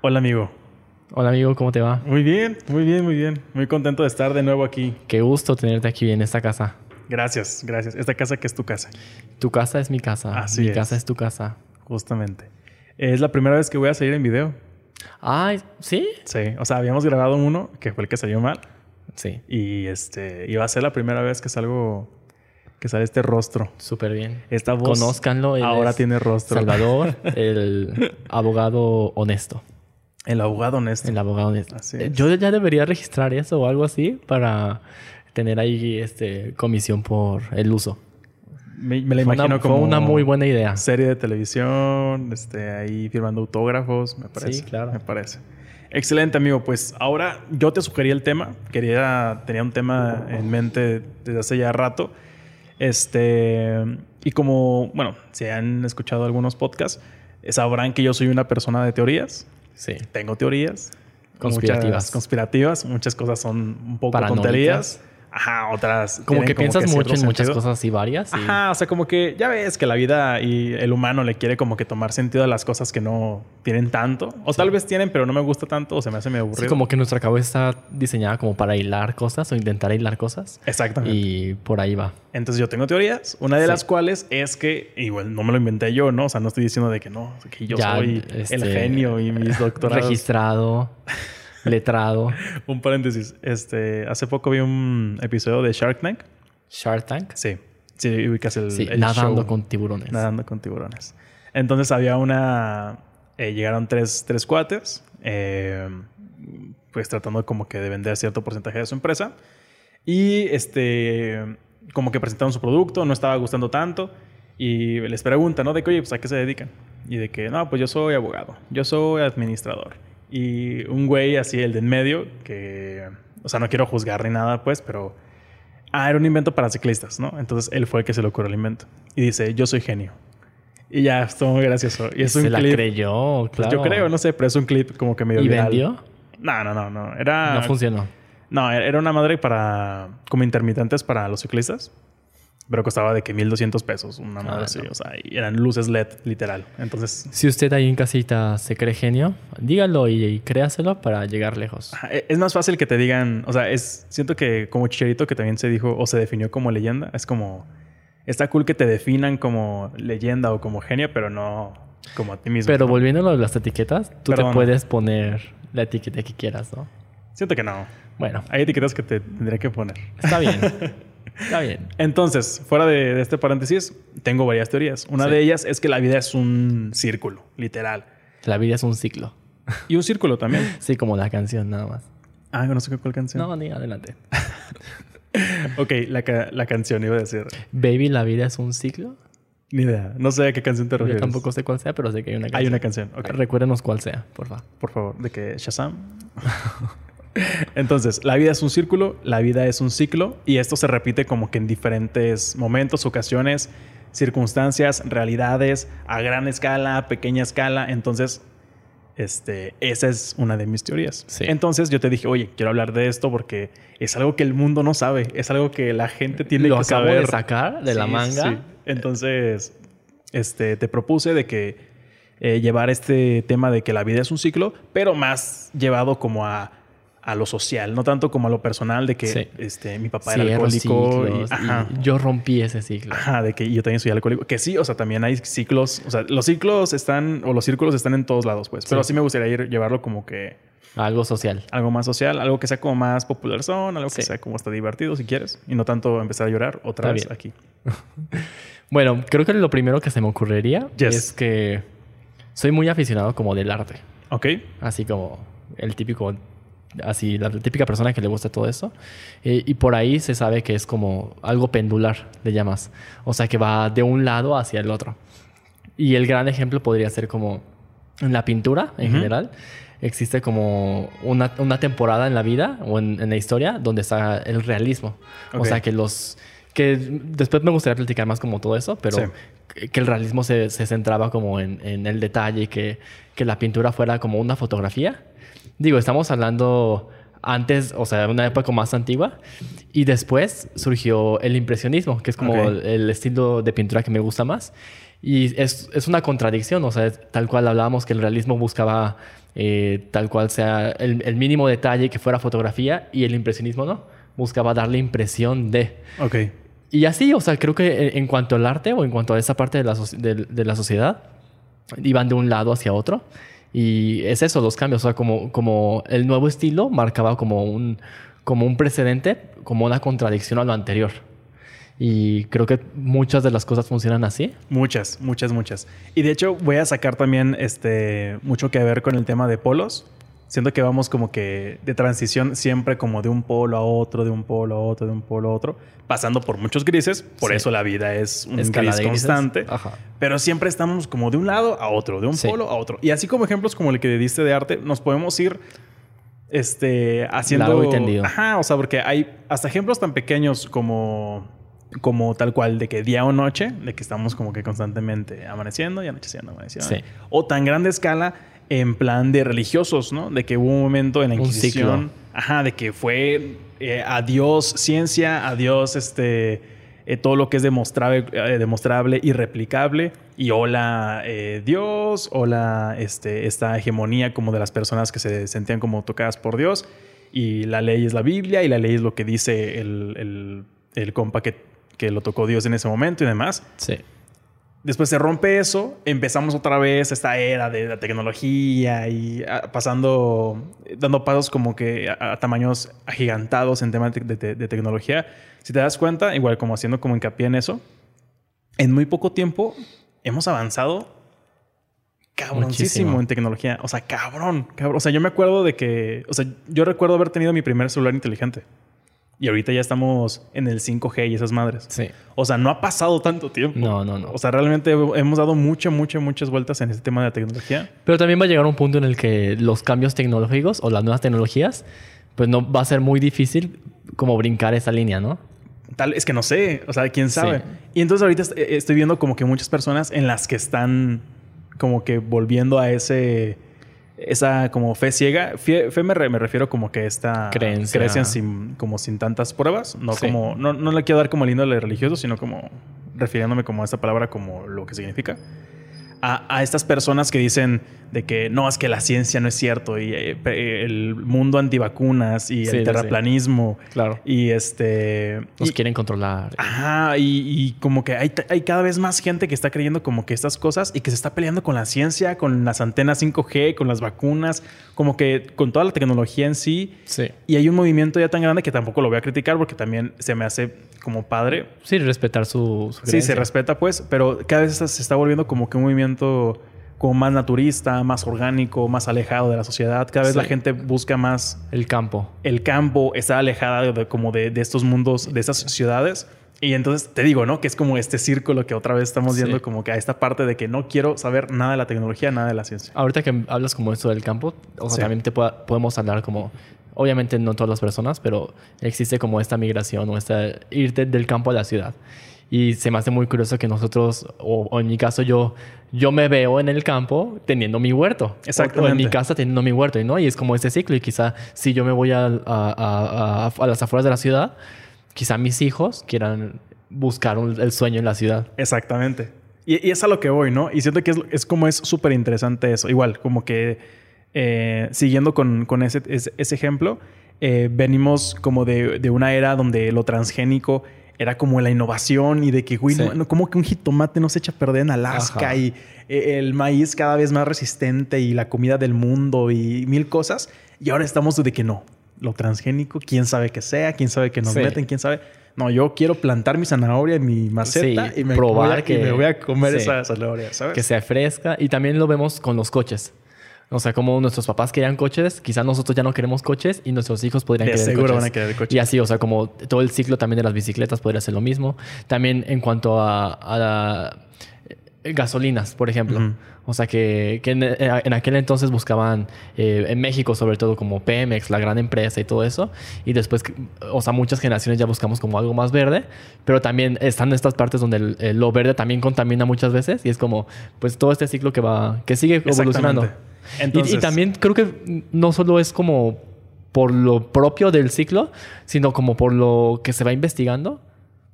Hola amigo. Hola amigo, ¿cómo te va? Muy bien, muy bien, muy bien. Muy contento de estar de nuevo aquí. Qué gusto tenerte aquí en esta casa. Gracias, gracias. Esta casa que es tu casa. Tu casa es mi casa. Así mi es. casa es tu casa. Justamente. Es la primera vez que voy a salir en video. Ay, ¿sí? Sí, o sea, habíamos grabado uno que fue el que salió mal Sí, y este iba a ser la primera vez que salgo que sale este rostro. súper bien. Esta voz Conózcanlo. ahora tiene rostro. Salvador, el abogado honesto. El abogado honesto. El abogado honesto. Eh. Yo ya debería registrar eso o algo así para tener ahí este comisión por el uso. Me, me la imagino una, como una muy buena idea. serie de televisión, este, ahí firmando autógrafos, me parece. Sí, claro. Me parece. Excelente, amigo. Pues ahora yo te sugerí el tema. Quería, tenía un tema en mente desde hace ya rato. Este, y como, bueno, si han escuchado algunos podcasts, sabrán que yo soy una persona de teorías. Sí. Tengo teorías. Conspirativas. Muchas conspirativas. Muchas cosas son un poco tonterías. Ajá, otras. Como que piensas mucho en muchas sentido. cosas y varias. y- Ajá, o sea, como que ya ves que la vida y el humano le quiere como que tomar sentido a las cosas que no tienen tanto. O tal vez tienen, pero no me gusta tanto o se me hace medio Sí, aburrido. como que nuestra cabeza está diseñada como para hilar cosas o intentar hilar cosas. Exactamente. Y por ahí va. Entonces yo tengo teorías, una de Sí. las cuales es que, igual no me lo inventé yo, ¿no? O sea, no estoy diciendo de que no, que yo Ya, soy este, el genio y mis doctorados. Registrado, letrado. Un paréntesis. Este, hace poco vi un episodio de Shark Tank. Shark Tank. Sí. Sí, ubicas el, Sí, el nadando show. con tiburones. Nadando con tiburones. Entonces había una... eh, llegaron tres, tres cuates, eh, pues tratando como que de vender cierto porcentaje de su empresa. Y este, como que presentaron su producto, no estaba gustando tanto. Y les preguntan, ¿no? De que, oye, pues a qué se dedican. Y de que, no, pues yo soy abogado, yo soy administrador. Y un güey así, el de en medio, que, o sea, no quiero juzgar ni nada, pues, pero Ah, era un invento para ciclistas, ¿no? Entonces él fue el que se le ocurrió el invento. Y dice, yo soy genio. Y ya, estuvo muy gracioso. Y es Se un la clip. creyó, pues, claro. yo creo, no sé, pero es un clip como que medio ¿Y viral. vendió? No, no, no, no. Era. No funcionó. No, era una madre para. como intermitentes para los ciclistas. Pero costaba de que 1200 pesos, una madre Ah, así. no. O sea, y eran luces LED, literal. Entonces. Si usted ahí en casita se cree genio, dígalo y, y créaselo para llegar lejos. e, Es más fácil que te digan, o sea, es siento que como Chicharito que también se dijo o se definió como leyenda, es como está cool que te definan como leyenda o como genio, pero no como a ti mismo. Pero ¿no? volviendo a las etiquetas, tú Perdón. te puedes poner la etiqueta que quieras, ¿no? Siento que no. Bueno, Hay etiquetas que te tendría que poner. está bien. está bien. Entonces, fuera de, de este paréntesis, tengo varias teorías. Una Sí. de ellas es que la vida es un círculo, literal. La vida es un ciclo. Y un círculo también. Sí, como la canción nada más. Ah, no sé cuál canción. No, ni adelante. Ok, la, ca- la canción iba a decir. Baby, la vida es un ciclo. Ni idea. No sé a qué canción te Yo refieres. tampoco sé cuál sea, pero sé que hay una canción. Hay una canción. Ok. Recuérdenos cuál sea, por favor. Por favor, de que Shazam. Entonces, la vida es un círculo, la vida es un ciclo y esto se repite como que en diferentes momentos, ocasiones, circunstancias, realidades, a gran escala, a pequeña escala. Entonces, este, esa es una de mis teorías. Sí. Entonces yo te dije, oye, quiero hablar de esto porque es algo que el mundo no sabe, es algo que la gente tiene Lo que acabo saber. de sacar de la manga. sí. Entonces, este, te propuse de que eh, llevar este tema de que la vida es un ciclo, pero más llevado como a, a lo social, no tanto como a lo personal de que Sí. este, mi papá era alcohólico. y- ciclos, y ajá. yo rompí ese ciclo. Ajá, de que yo también soy alcohólico. Que sí, o sea, también hay ciclos. O sea, los ciclos están, o los círculos están en todos lados, pues. Pero Sí. sí me gustaría ir, llevarlo como que Algo social. algo más social, algo que sea como más popular son, algo que sea como hasta divertido si quieres. Y no tanto empezar a llorar otra Está vez bien. aquí. Bueno, creo que lo primero que se me ocurriría Yes. es que soy muy aficionado como del arte. ¿Ok? Así como el típico, así la típica persona que le gusta todo eso. Eh, y por ahí se sabe que es como algo pendular, le llamas. O sea, que va de un lado hacia el otro. Y el gran ejemplo podría ser como en la pintura en general. Existe como una, una temporada en la vida o en, en la historia donde está el realismo. Ok. O sea, que los... Que después me gustaría platicar más como todo eso, pero Sí. que el realismo se, se centraba como en, en el detalle y que, que la pintura fuera como una fotografía. Digo, estamos hablando antes, o sea, una época más antigua. Y después surgió el impresionismo, que es como el, estilo de pintura que me gusta más. Y es, es una contradicción, o sea, es tal cual hablábamos que el realismo buscaba eh, tal cual sea el, el mínimo detalle que fuera fotografía y el impresionismo no, buscaba darle impresión de... Ok. Y así, o sea, creo que en- en cuanto al arte o en cuanto a esa parte de la, de la sociedad, iban de un lado hacia otro. Y es eso, los cambios. O sea, como, como el nuevo estilo marcaba como un, como un precedente, como una contradicción a lo anterior. Y creo que muchas de las cosas funcionan así. Muchas, muchas, muchas. Y de hecho voy a sacar también este, mucho que ver con el tema de polos. Siento que vamos como que de transición siempre como de un polo a otro, de un polo a otro, de un polo a otro, pasando por muchos grises. Por Sí. eso la vida es un Escala gris constante. Ajá. Pero siempre estamos como de un lado a otro, de un Sí. polo a otro. Y así como ejemplos como el que diste de arte, nos podemos ir este, haciendo... Largo y tendido. Ajá, o sea, porque hay hasta ejemplos tan pequeños como, como tal cual de que día o noche, de que estamos como que constantemente amaneciendo y anocheciendo, amaneciendo. Sí. O tan grande escala en plan de religiosos, ¿no? De que hubo un momento en la Inquisición... Ajá, de que fue eh, adiós ciencia, adiós este, eh, todo lo que es demostrable, eh, demostrable y replicable. Y hola Dios, hola este, esta hegemonía como de las personas que se sentían como tocadas por Dios. Y la ley es la Biblia y la ley es lo que dice el, el- el compa que, que lo tocó Dios en ese momento y demás. Sí. Después se rompe eso, empezamos otra vez esta era de la tecnología y ah, pasando, dando pasos como que a, a tamaños agigantados en temas de, de- de tecnología. Si te das cuenta, igual como haciendo como hincapié en eso, en muy poco tiempo hemos avanzado cabroncísimo Muchísimo. en tecnología. O sea, cabrón, cabrón. O sea, yo me acuerdo de que, o sea, yo recuerdo haber tenido mi primer celular inteligente. Y ahorita ya estamos en el 5G y esas madres. Sí. O sea, no ha pasado tanto tiempo. No, no, no. O sea, realmente hemos dado muchas, muchas, muchas vueltas en este tema de la tecnología. Pero también va a llegar un punto en el que los cambios tecnológicos o las nuevas tecnologías, pues no va a ser muy difícil como brincar esa línea, ¿no? Tal, es que no sé, o sea, quién sabe. Sí. Y entonces ahorita est- estoy viendo como que muchas personas en las que están como que volviendo a ese, esa como fe ciega. Fe, fe me, re- me refiero como que esta Creencia. creencia sin, como sin tantas pruebas. No Sí. como, no, no le quiero dar como el índole religioso, sino como refiriéndome como a esta palabra como lo que significa. A, a estas personas que dicen de que no, es que la ciencia no es cierto y eh, el mundo antivacunas y Sí, el sí. terraplanismo Claro. y este... Nos y- quieren controlar. Ajá, y, y como que hay, hay cada vez más gente que está creyendo como que estas cosas y que se está peleando con la ciencia, con las antenas 5G, con las vacunas, como que con toda la tecnología en sí. Sí. Y hay un movimiento ya tan grande que tampoco lo voy a criticar porque también se me hace como padre. Sí, respetar su, su Sí, se respeta pues, pero cada vez se está volviendo como que un movimiento como más naturista, más orgánico, más alejado de la sociedad. Cada vez Sí. la gente busca más El campo. el campo, está alejada de, como de, de estos mundos, de estas ciudades. Y entonces te digo, ¿no? Que es como este círculo que otra vez estamos Sí. viendo como que a esta parte de que no quiero saber nada de la tecnología, nada de la ciencia. Ahorita que hablas como esto del campo, o sea, Sí. también te pueda- podemos hablar como, obviamente no todas las personas, pero existe como esta migración o esta irte del campo a la ciudad. Y se me hace muy curioso que nosotros, o, o en mi caso yo, yo me veo en el campo teniendo mi huerto. O- O, en mi casa teniendo mi huerto, ¿no? Y es como ese ciclo. Y quizá si yo me voy a- a- a- a las afueras de la ciudad, quizá mis hijos quieran buscar un- el sueño en la ciudad. Exactamente. Y, y es a lo que voy, ¿no? Y siento que es, es como es súper interesante eso. Igual, como que eh, siguiendo con, con ese, ese, ese ejemplo, eh, venimos como de, de una era donde lo transgénico era como la innovación y de que, güey, Sí. no, no, como que un jitomate no se echa a perder en Alaska Ajá. y eh, el maíz cada vez más resistente y la comida del mundo y mil cosas. Y ahora estamos de que no. Lo transgénico, quién sabe que sea, quién sabe que nos Sí. meten, quién sabe. No, yo quiero plantar mi zanahoria en mi maceta Sí, y me probar voy a, que- y me voy a comer sí. esa zanahoria, ¿sabes? que sea fresca. Y también lo vemos con los coches. O sea, como nuestros papás querían coches, quizás nosotros ya no queremos coches y nuestros hijos podrían De querer seguro coches. van a querer coches. Y así, o sea, como todo el ciclo también de las bicicletas podría ser lo mismo. También en cuanto a, a la- gasolinas, por ejemplo. Ujú. O sea, que, que en, en aquel entonces buscaban, eh, en México sobre todo, como Pemex, la gran empresa y todo eso. Y después, o sea, muchas generaciones ya buscamos como algo más verde. Pero también están estas partes donde el- el- lo verde también contamina muchas veces. Y es como, pues todo este ciclo que va, que sigue evolucionando. Y- y, también creo que no solo es como por lo propio del ciclo, sino como por lo que se va investigando.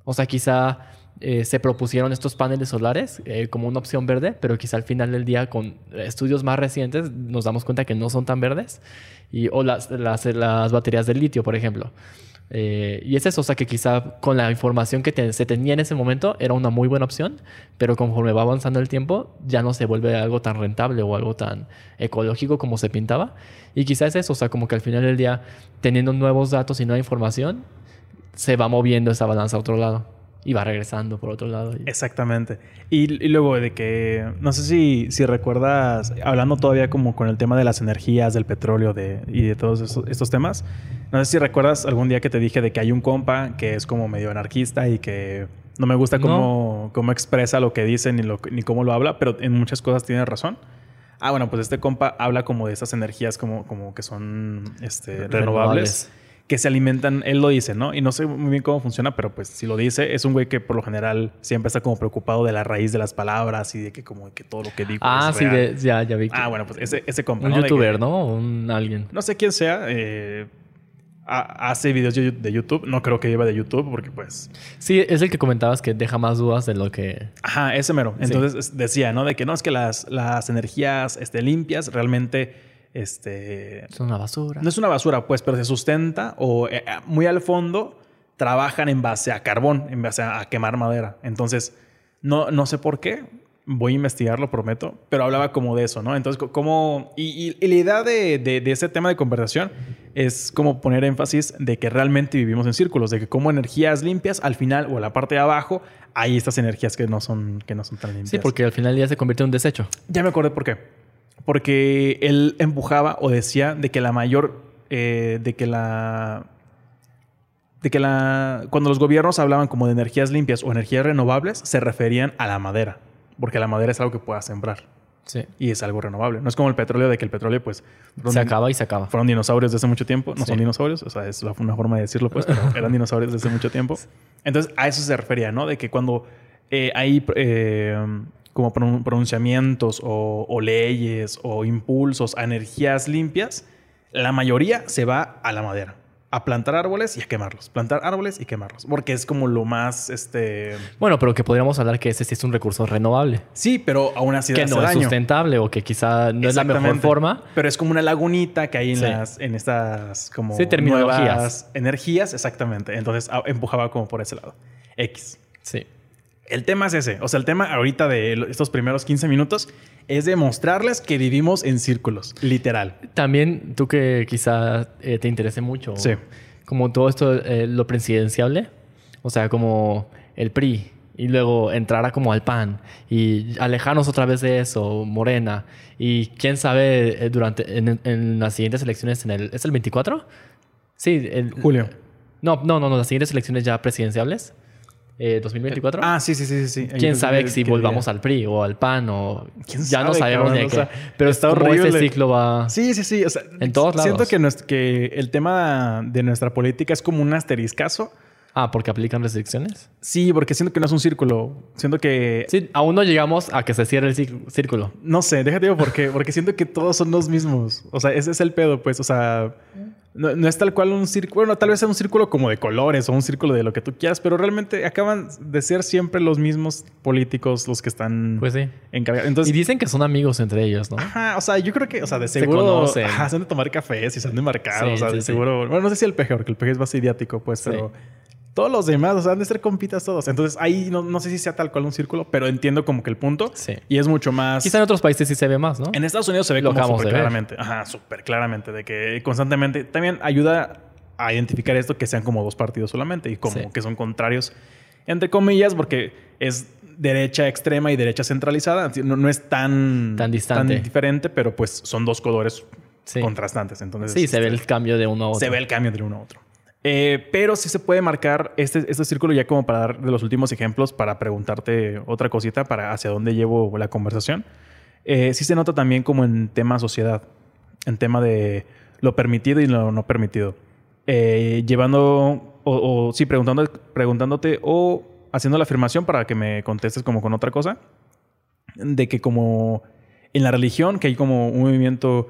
O sea, quizá eh, se propusieron estos paneles solares eh, como una opción verde, pero quizá al final del día con estudios más recientes nos damos cuenta que no son tan verdes. Y, o las, las, las baterías de litio, por ejemplo. Eh, y es eso, o sea que quizá con la información que se tenía en ese momento era una muy buena opción, pero conforme va avanzando el tiempo ya no se vuelve algo tan rentable o algo tan ecológico como se pintaba. Y quizá es eso, o sea, como que al final del día, teniendo nuevos datos y nueva información, se va moviendo esa balanza a otro lado y va regresando por otro lado. Exactamente. Y, luego de que, no sé si, si recuerdas, hablando todavía como con el tema de las energías, del petróleo de, y de todos estos, temas, no sé si recuerdas algún día que te dije de que hay un compa que es como medio anarquista y que no me gusta cómo, cómo expresa lo que dice ni, lo, ni cómo lo habla, pero en muchas cosas tiene razón. Ah, bueno, pues este compa habla como de esas energías como, como que son este, renovables que se alimentan, él lo dice, ¿no? Y no sé muy bien cómo funciona, pero pues si lo dice, es un güey que por lo general siempre está como preocupado de la raíz de las palabras y de que como que todo lo que digo Ah, sí, ya, ya vi. Ah, bueno, pues ese, ese compa, Un youtuber, ¿no? Un alguien. No sé quién sea, eh, hace videos de YouTube. No creo que lleve de YouTube porque pues... Sí, es el que comentabas que deja más dudas de lo que... Ajá, ese mero. Entonces decía, ¿no? De que no, es que las, las energías este, limpias realmente este, es una basura. No es una basura, pues, pero se sustenta o eh, eh, muy al fondo trabajan en base a carbón, en base a, quemar madera. Entonces, no, no sé por qué. Voy a investigarlo, prometo. Pero hablaba como de eso, ¿no? Entonces, como... Y, la idea de, de, ese tema de conversación es como poner énfasis de que realmente vivimos en círculos, de que como energías limpias, al final o la parte de abajo, hay estas energías que no son, que no son tan limpias. Sí, porque al final ya se convierte en un desecho. Ya me acordé por qué porque él empujaba o decía de que la mayor, eh, de que la, de que la, cuando los gobiernos hablaban como de energías limpias o energías renovables, se referían a la madera, porque la madera es algo que puedas sembrar. Sí. Y es algo renovable. No es como el petróleo, de que el petróleo, pues. Se acaba y se acaba. Fueron dinosaurios desde hace mucho tiempo. No son dinosaurios, o sea, es una forma de decirlo, pues, pero eran dinosaurios desde hace mucho tiempo. Entonces, a eso se refería, ¿no? De que cuando eh, hay eh, como pronunciamientos o, leyes o impulsos a energías limpias, la mayoría se va a la madera. A plantar árboles y a quemarlos. Plantar árboles y quemarlos. Porque es como lo más, este... Bueno, pero que podríamos hablar que ese sí es un recurso renovable. Sí, pero aún así Que no es sustentable o que quizá no es la mejor forma. Pero es como una lagunita que hay en, las, en estas como sí, nuevas energías. Exactamente. Entonces empujaba como por ese lado. X. Sí. El tema es ese. O sea, el tema ahorita de estos primeros 15 minutos es demostrarles que vivimos en círculos, literal. También tú que quizá eh, te interese mucho. Sí. Como todo esto, eh, lo presidenciable. O sea, como el PRI. Y luego entrar a como al PAN. Y alejarnos otra vez de eso, Morena. Y quién sabe, eh, durante en, las siguientes elecciones, en el, ¿es el 24? Sí. El, Julio. No, no, no, no, las siguientes elecciones ya presidenciales. 2024. Eh, ah, sí, sí, sí, sí. Quién sabe si volvamos al PRI o al PAN o ya no sabemos ni qué. pero está horrible. ese ciclo va. Sí, sí, sí. O sea, en todos lados. Siento que, que el tema de nuestra política es como un asteriscazo. Ah, porque aplican restricciones. Sí, porque siento que no es un círculo. Siento que. Sí, aún no llegamos a que se cierre el círculo. No sé, déjate digo por qué. Porque siento que todos son los mismos. O sea, ese es el pedo, pues. O sea. No, es tal cual un círculo, bueno, tal vez sea un círculo como de colores o un círculo de lo que tú quieras, pero realmente acaban de ser siempre los mismos políticos los que están pues sí. Entonces, y dicen que son amigos entre ellos, ¿no? Ajá, o sea, yo creo que, o sea, de seguro se ajá, de tomar cafés y se han de marcar, o sea, de seguro, bueno, no sé si el peje, porque el peje es más idiático, pues, pero todos los demás, o sea, han de ser compitas todos. Entonces ahí no, no, sé si sea tal cual un círculo, pero entiendo como que el punto. Sí. Y es mucho más. Quizá en otros países sí se ve más, ¿no? En Estados Unidos se ve como súper claramente. Ajá, súper claramente. De que constantemente también ayuda a identificar esto que sean como dos partidos solamente y como que son contrarios, entre comillas, porque es derecha extrema y derecha centralizada. No, no es tan, tan distante. Tan diferente, pero pues son dos colores contrastantes. Entonces, sí, se ve el cambio de uno a otro. Se ve el cambio de uno a otro. Eh, pero sí se puede marcar este, este círculo ya como para dar de los últimos ejemplos, para preguntarte otra cosita, para hacia dónde llevo la conversación. Eh, sí se nota también como en tema sociedad, en tema de lo permitido y lo no permitido. Eh, llevando, o, sí, preguntando, preguntándote o haciendo la afirmación para que me contestes como con otra cosa, de que como en la religión, que hay como un movimiento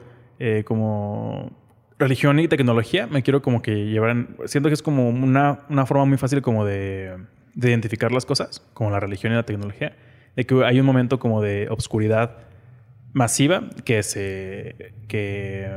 como religión y tecnología me quiero como que llevar... en- siento que es como una, una forma muy fácil como de, de identificar las cosas, como la religión y la tecnología. De que hay un momento como de obscuridad masiva que se... que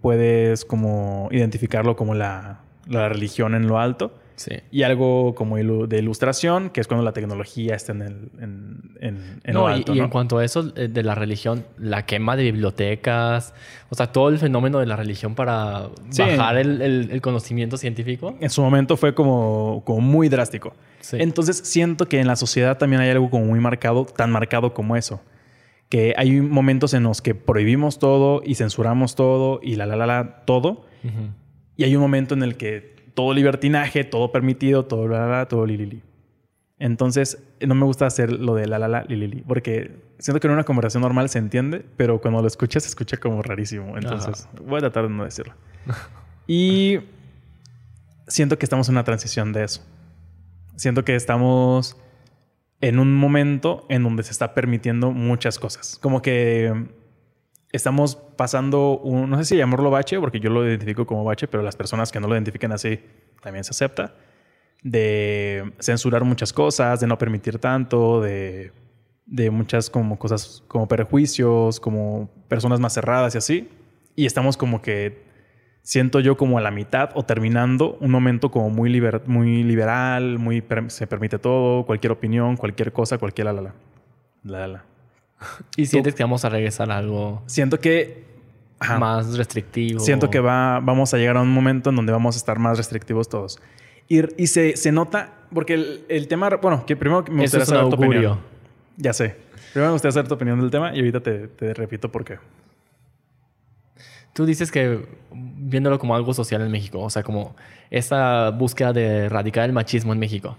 puedes como identificarlo como la, la religión en lo alto. Sí. Y algo como ilu- de ilustración, que es cuando la tecnología está en, el, en, en, en no, lo y- alto. y, ¿no? en cuanto a eso eh, de la religión, la quema de bibliotecas, o sea, todo el fenómeno de la religión para Sí. bajar el, el- el conocimiento científico. en su momento fue como, como muy drástico. Sí. Entonces siento que en la sociedad también hay algo como muy marcado, tan marcado como eso. Que hay momentos en los que prohibimos todo y censuramos todo y la la la la todo. Y hay un momento en el que todo libertinaje, todo permitido, todo la la la, todo li li li. Entonces no me gusta hacer lo de la la la li li li, porque siento que en una conversación normal se entiende, pero cuando lo escuchas se escucha como rarísimo. Entonces voy a tratar de no decirlo. y siento que estamos en una transición de eso. Siento que estamos en un momento en donde se está permitiendo muchas cosas. Como que estamos pasando un, no sé si llamarlo bache, porque yo lo identifico como bache, pero las personas que no lo identifiquen así también se acepta, de censurar muchas cosas, de no permitir tanto, de, de muchas como cosas como perjuicios, como personas más cerradas y así. Y estamos como que siento yo como a la mitad o terminando un momento como muy, liber- muy liberal, muy se permite todo, cualquier opinión, cualquier cosa, cualquier la la. La, la, la. Y sientes que vamos a regresar a algo Siento que ajá, más restrictivo. siento que va, vamos a llegar a un momento en donde vamos a estar más restrictivos todos. Y, y se, se nota, porque el, el tema, bueno, que primero me gustaría saber tu opinión. Ya sé. Primero me gustaría saber tu opinión del tema y ahorita te, te repito por qué. Tú dices que viéndolo como algo social en México, o sea, como esa búsqueda de erradicar el machismo en México,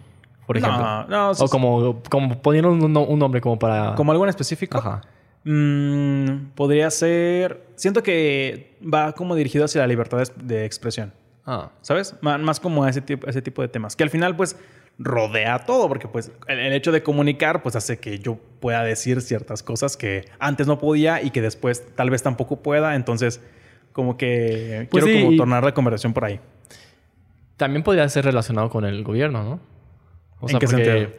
por ejemplo. No, no, o como, como poniendo un, un nombre como para... ¿Como algo en específico? Ajá. Mm, podría ser. Siento que va como dirigido hacia la libertad de, expresión. Ah, ¿Sabes? Ma- Más como a ese tipo, ese tipo de temas. Que al final, pues, rodea todo. Porque, pues, el, el hecho de comunicar, pues, hace que yo pueda decir ciertas cosas que antes no podía y que después tal vez tampoco pueda. Entonces, como que Pues quiero sí, como tornar la conversación por ahí. También podría ser relacionado con el gobierno, ¿no? O ¿En sea, qué porque sentido?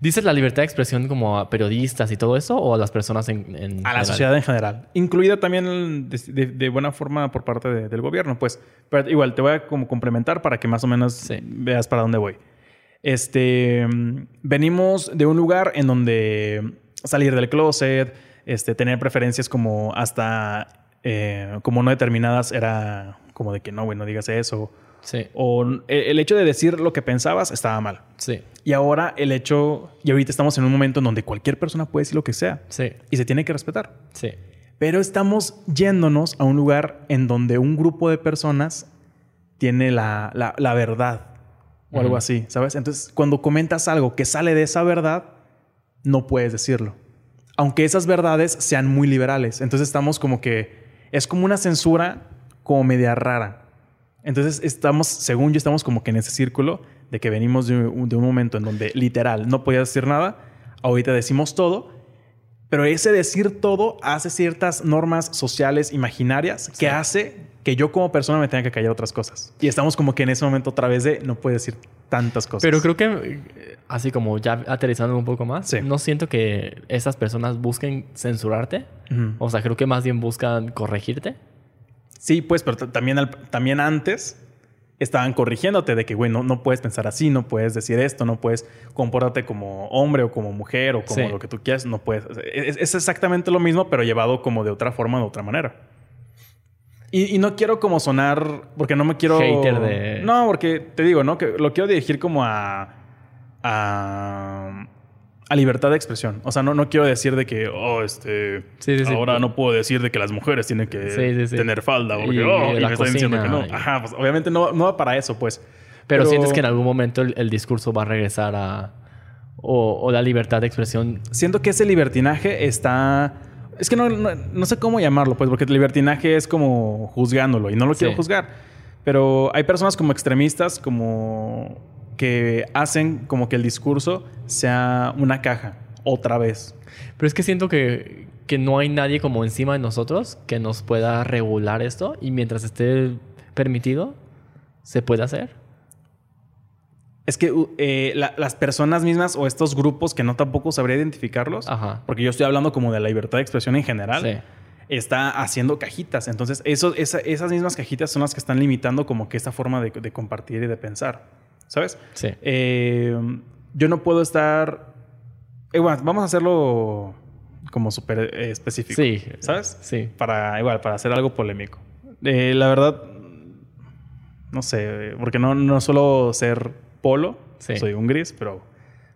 ¿Dices la libertad de expresión como a periodistas y todo eso o a las personas en, en A la general? sociedad en general. Incluida también de, de- de buena forma por parte de- del gobierno, pues. Pero igual, te voy a como complementar para que más o menos Sí. veas para dónde voy. Este, venimos de un lugar en donde salir del closet, este, tener preferencias como hasta, eh, como no determinadas era como de que no, güey, no digas eso. Sí, O el el hecho de decir lo que pensabas estaba mal. sí, Y ahora el hecho, y ahorita estamos en un momento en donde cualquier persona puede decir lo que sea sí, y se tiene que respetar. sí. Pero estamos yéndonos a un lugar en donde un grupo de personas tiene la, la- la verdad o algo así, ¿sabes? Entonces, cuando comentas algo que sale de esa verdad, no puedes decirlo. Aunque esas verdades sean muy liberales. Entonces estamos como que es como una censura como media rara. Entonces estamos, según yo, estamos como que en ese círculo de que venimos de un, de un momento en donde literal no podías decir nada, ahorita decimos todo, pero ese decir todo hace ciertas normas sociales imaginarias que Sí. hace que yo como persona me tenga que callar otras cosas. Y estamos como que en ese momento otra vez de no puedes decir tantas cosas. Pero creo que, eh, así como ya aterrizando un poco más, Sí. no siento que esas personas busquen censurarte. Ujú. O sea, creo que más bien buscan corregirte. Sí, pues, pero también, al- también antes estaban corrigiéndote de que, güey, no, no puedes pensar así, no puedes decir esto, no puedes comportarte como hombre o como mujer o como Sí. lo que tú quieras, no puedes. Es, es exactamente lo mismo, pero llevado como de otra forma, de otra manera. Y, y no quiero como sonar, porque no me quiero... Hater de- No, porque te digo, ¿no? Que lo quiero dirigir como a... a a libertad de expresión. O sea, no, no quiero decir de que, oh, este, Sí, sí, sí. ahora no puedo decir de que las mujeres tienen que tener falda, porque, Y- oh, y la me están diciendo que no. y- Ajá, pues obviamente no, no va para eso, pues. Pero, sientes que en algún momento el, el discurso va a regresar a... O, o la libertad de expresión. Siento que ese libertinaje está... Es que no, no, no sé cómo llamarlo, pues, porque el libertinaje es como juzgándolo y no lo quiero juzgar. Pero hay personas como extremistas, como que hacen como que el discurso sea una caja, otra vez. Pero es que siento que, que no hay nadie como encima de nosotros que nos pueda regular esto y mientras esté permitido, se puede hacer. Es que uh, eh, la- las personas mismas o estos grupos que no tampoco sabría identificarlos, Ajá. porque yo estoy hablando como de la libertad de expresión en general, Sí. está haciendo cajitas. Entonces, eso, esa- esas mismas cajitas son las que están limitando como que esta forma de, de compartir y de pensar. ¿Sabes? Sí. Eh, yo no puedo estar... eh, bueno, vamos a hacerlo como súper eh, específico. Sí. ¿Sabes? Sí. Para, igual, para hacer algo polémico. Eh, la verdad, no sé, porque no, no suelo ser polo, Sí. soy un gris, pero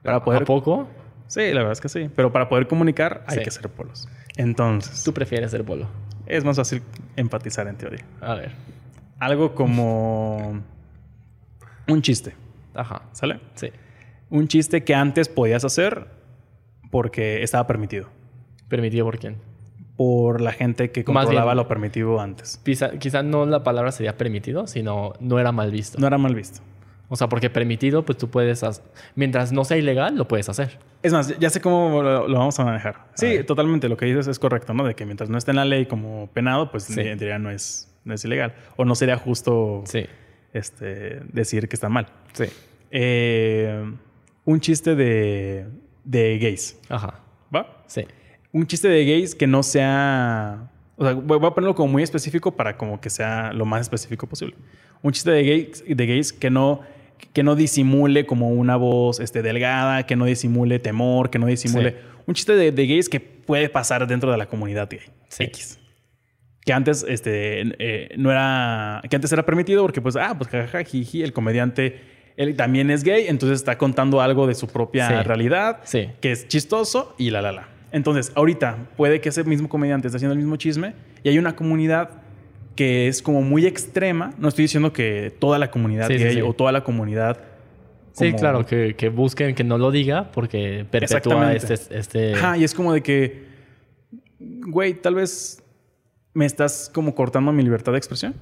para poder... ¿A poco? Sí, la verdad es que sí. Pero para poder comunicar hay Sí. que ser polos. Entonces, Tú prefieres ser polo. es más fácil empatizar en teoría. A ver. Algo como un chiste, Ajá. ¿sale? Sí. Un chiste que antes podías hacer porque estaba permitido. ¿Permitido por quién? Por la gente que controlaba bien- lo permitido antes. Quizá, quizá no la palabra sería permitido, sino no era mal visto. No era mal visto. O sea, porque permitido, pues tú puedes... hac- Mientras no sea ilegal, lo puedes hacer. Es más, ya sé cómo lo, lo vamos a manejar. Sí, ver. totalmente. Lo que dices es correcto, ¿no? De que mientras no esté en la ley como penado, pues Sí. en teoría no es, no es ilegal. O no sería justo Sí. Este, decir que está mal. Sí. Eh, un chiste de, de gays, Ajá. ¿va? Sí. Un chiste de gays que no sea... O sea, voy a ponerlo como muy específico para como que sea lo más específico posible. Un chiste de gays, de gays que no que no disimule como una voz este, delgada, que no disimule temor, que no disimule... Sí. Un chiste de, de gays que puede pasar dentro de la comunidad gay. Sí. X. Que antes este, eh, no era... Que antes era permitido porque pues, ah, pues jajaja, jiji, el comediante, él también es gay, entonces está contando algo de su propia Sí. realidad Sí. que es chistoso y la la la. Entonces, ahorita puede que ese mismo comediante esté haciendo el mismo chisme y hay una comunidad que es como muy extrema. No estoy diciendo que toda la comunidad Sí, sí, gay sí. o toda la comunidad. Sí, como- claro, que, que busquen que no lo diga porque perpetúa este... este... Ajá, y es como de que, güey, tal vez me estás como cortando mi libertad de expresión.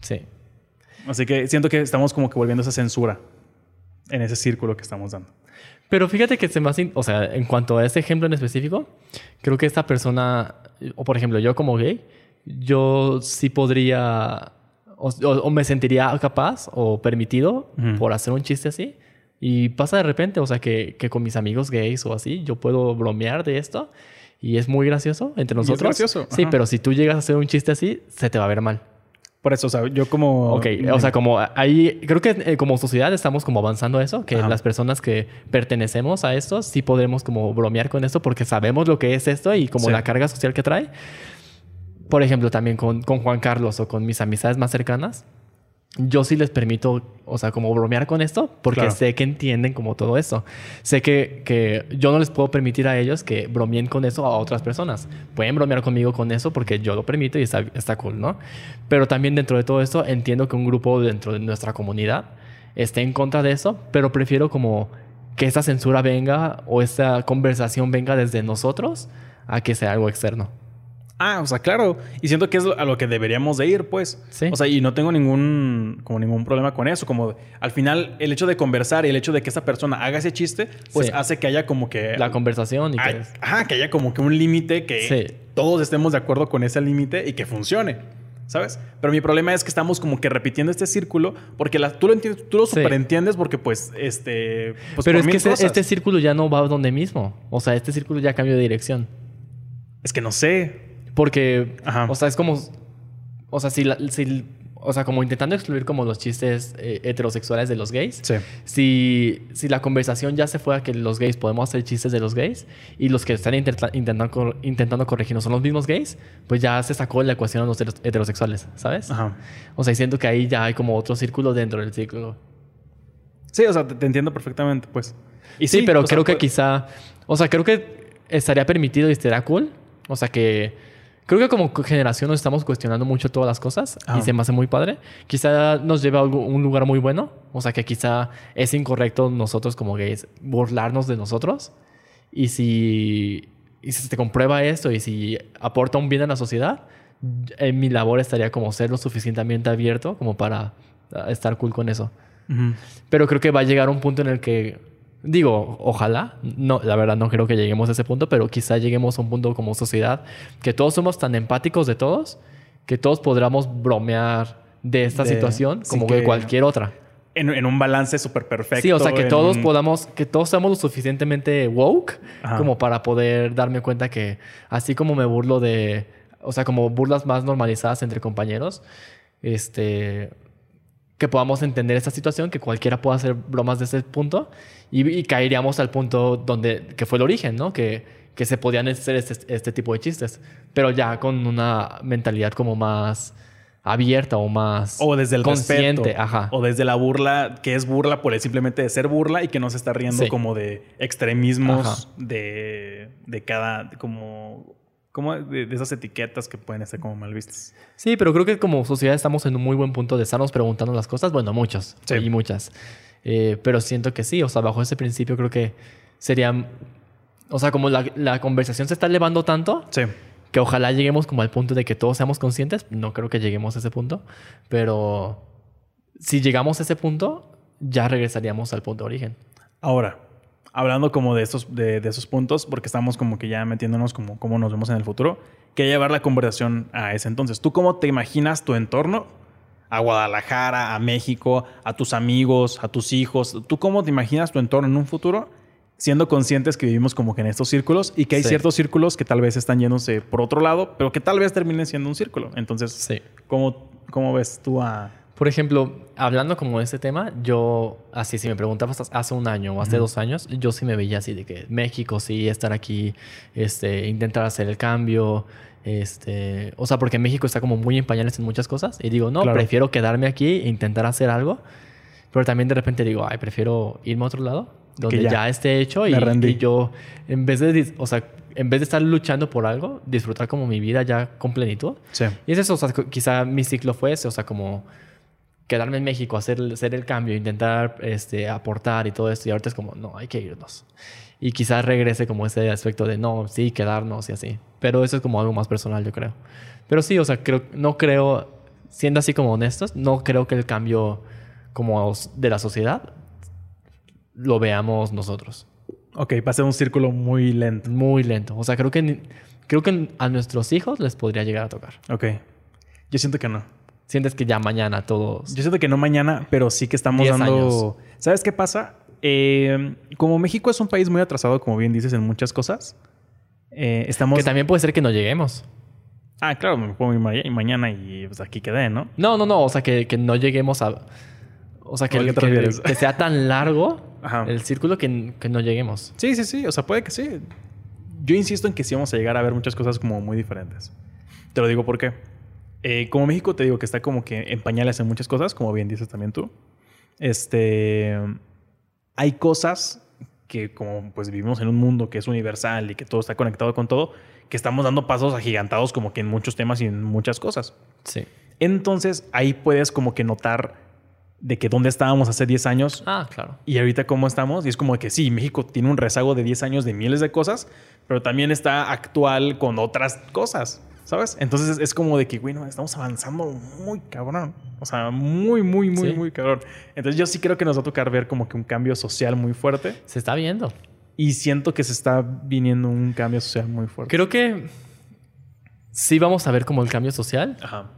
Sí. Así que siento que estamos como que volviendo a esa censura en ese círculo que estamos dando. Pero fíjate que se me hace... O sea, en cuanto a ese ejemplo en específico, creo que esta persona... O por ejemplo, yo como gay, yo sí podría... O, me sentiría capaz o permitido por hacer un chiste así. Y pasa de repente, o sea, que, que con mis amigos gays o así, yo puedo bromear de esto. Y es muy gracioso entre es nosotros. gracioso, Sí, ajá. pero si tú llegas a hacer un chiste así, se te va a ver mal. Por eso, o sea, yo como... Ok, o sea, como ahí, creo que eh, como sociedad estamos como avanzando a eso, que Ajá. las personas que pertenecemos a esto sí podremos como bromear con esto porque sabemos lo que es esto y como Sí. la carga social que trae. Por ejemplo, también con, con Juan Carlos o con mis amistades más cercanas, yo sí les permito, o sea, como bromear con esto porque Claro. sé que entienden como todo esto. Sé que, que yo no les puedo permitir a ellos que bromeen con eso a otras personas. Pueden bromear conmigo con eso porque yo lo permito y está, está cool, ¿no? Pero también dentro de todo esto entiendo que un grupo dentro de nuestra comunidad esté en contra de eso, pero prefiero como que esa censura venga o esta conversación venga desde nosotros a que sea algo externo. Ah, o sea, claro. Y siento que es a lo que deberíamos de ir, pues. Sí. O sea, y no tengo ningún, como ningún problema con eso. Como al final, el hecho de conversar y el hecho de que esa persona haga ese chiste, pues Sí. hace que haya como que... La conversación y que... Ay, ajá, que haya como que un límite que Sí. todos estemos de acuerdo con ese límite y que funcione. ¿Sabes? Pero mi problema es que estamos como que repitiendo este círculo porque la- tú lo entiendes, tú lo superentiendes porque pues este... Pues, Pero es que este círculo ya no va donde mismo. O sea, este círculo ya cambió de dirección. Es que no sé. Porque, Ajá. o sea, es como... O sea, si, la- si- o sea, como intentando excluir como los chistes eh, heterosexuales de los gays. Sí. Si, si la conversación ya se fue a que los gays podemos hacer chistes de los gays y los que están intenta- intentando, cor- intentando corregirnos son los mismos gays, pues ya se sacó la ecuación a los heteros- heterosexuales, ¿sabes? Ajá. O sea, y siento que ahí ya hay como otro círculo dentro del círculo. Sí, o sea, te, te entiendo perfectamente, pues. Y Sí, pero sea, creo que pues- quizá, o sea, creo que estaría permitido y estaría cool. O sea que creo que como generación nos estamos cuestionando mucho todas las cosas y Ajá. se me hace muy padre. Quizá nos lleve a un lugar muy bueno. O sea que quizá es incorrecto nosotros como gays burlarnos de nosotros. Y si, y si se comprueba esto y si aporta un bien a la sociedad, en mi labor estaría como ser lo suficientemente abierto como para ah, estar cool con eso. Ujú. Pero creo que va a llegar un punto en el que Digo, ojalá, no, la verdad no creo que lleguemos a ese punto, pero quizá lleguemos a un punto como sociedad que todos somos tan empáticos de todos que todos podamos bromear de esta De- situación como que- de cualquier otra. En, en un balance súper perfecto. Sí, o sea, que todos un- podamos, que todos seamos lo suficientemente woke Ajá. como para poder darme cuenta que así como me burlo de, o sea, como burlas más normalizadas entre compañeros, este, que podamos entender esta situación, que cualquiera pueda hacer bromas de ese punto y, y caeríamos al punto donde, que fue el origen, ¿no? Que, que se podían hacer este, este tipo de chistes, pero ya con una mentalidad como más abierta o más O desde el consciente, respeto. ajá. O desde la burla, que es burla por el simplemente de ser burla y que no se está riendo Sí. como de extremismos de, de cada, como, como de, de esas etiquetas que pueden estar como mal vistas. Sí, pero creo que como sociedad estamos en un muy buen punto de estarnos preguntando las cosas. Bueno, muchos Sí. y muchas. Eh, pero siento que sí, o sea, bajo ese principio creo que sería... O sea, como la, la conversación se está elevando tanto, Sí. que ojalá lleguemos como al punto de que todos seamos conscientes. No creo que lleguemos a ese punto, pero si llegamos a ese punto, ya regresaríamos al punto de origen. Ahora, hablando como de esos, de, de esos puntos, porque estamos como que ya metiéndonos como cómo nos vemos en el futuro, quería llevar la conversación a ese entonces. ¿Tú cómo te imaginas tu entorno? A Guadalajara, a México, a tus amigos, a tus hijos. ¿Tú cómo te imaginas tu entorno en un futuro? Siendo conscientes que vivimos como que en estos círculos y que hay Sí. ciertos círculos que tal vez están yéndose por otro lado, pero que tal vez terminen siendo un círculo. Entonces, Sí. ¿cómo, cómo ves tú a...? Por ejemplo, hablando como de este tema, yo, así, si me preguntabas hace un año o hace dos años, yo sí me veía así de que México, sí, estar aquí, este, intentar hacer el cambio, este, o sea, porque México está como muy en pañales en muchas cosas y digo, no, Claro. prefiero quedarme aquí e intentar hacer algo, pero también de repente digo, ay, prefiero irme a otro lado, donde ya. ya. esté hecho y, y yo, en vez de, o sea, en vez de estar luchando por algo, disfrutar como mi vida ya con plenitud. Sí. Y es eso, o sea, quizá mi ciclo fue ese, o sea, como quedarme en México, hacer, hacer el cambio, intentar este, aportar y todo esto. Y ahorita es como, no, hay que irnos. Y quizás regrese como ese aspecto de, no, sí, quedarnos y así. Pero eso es como algo más personal, yo creo. Pero sí, o sea, creo, no creo, siendo así como honestos, no creo que el cambio como de la sociedad lo veamos nosotros. Ok, va a ser un círculo muy lento. Muy lento. O sea, creo que, creo que a nuestros hijos les podría llegar a tocar. Ok. Yo siento que no. Sientes que ya mañana todos... Yo siento que no mañana, pero sí que estamos 10 dando. años. ¿Sabes qué pasa? Eh, como México es un país muy atrasado, como bien dices, en muchas cosas, eh, estamos. Que también puede ser que no lleguemos. Ah, claro, me puedo ir ma- y mañana y pues aquí quedé, ¿no? No, no, no. O sea, que, que no lleguemos a... O sea, que, ¿A qué te que- que sea tan largo Ajá. el círculo que, que no lleguemos. Sí, sí, sí. O sea, puede que sí. Yo insisto en que sí vamos a llegar a ver muchas cosas como muy diferentes. Te lo digo porque, eh, como México te digo que está como que en pañales en muchas cosas, como bien dices también tú. Este, hay cosas que como pues vivimos en un mundo que es universal y que todo está conectado con todo, que estamos dando pasos agigantados como que en muchos temas y en muchas cosas. Sí. Entonces ahí puedes como que notar de que dónde estábamos hace 10 años Ah, claro. y ahorita cómo estamos. Y es como que sí, México tiene un rezago de 10 años de miles de cosas, pero también está actual con otras cosas, ¿sabes? Entonces es como de que, güey, no, estamos avanzando muy cabrón. O sea, muy, muy, muy, Sí. muy cabrón. Entonces yo sí creo que nos va a tocar ver como que un cambio social muy fuerte. Se está viendo. Y siento que se está viniendo un cambio social muy fuerte. Creo que sí vamos a ver como el cambio social. Ajá.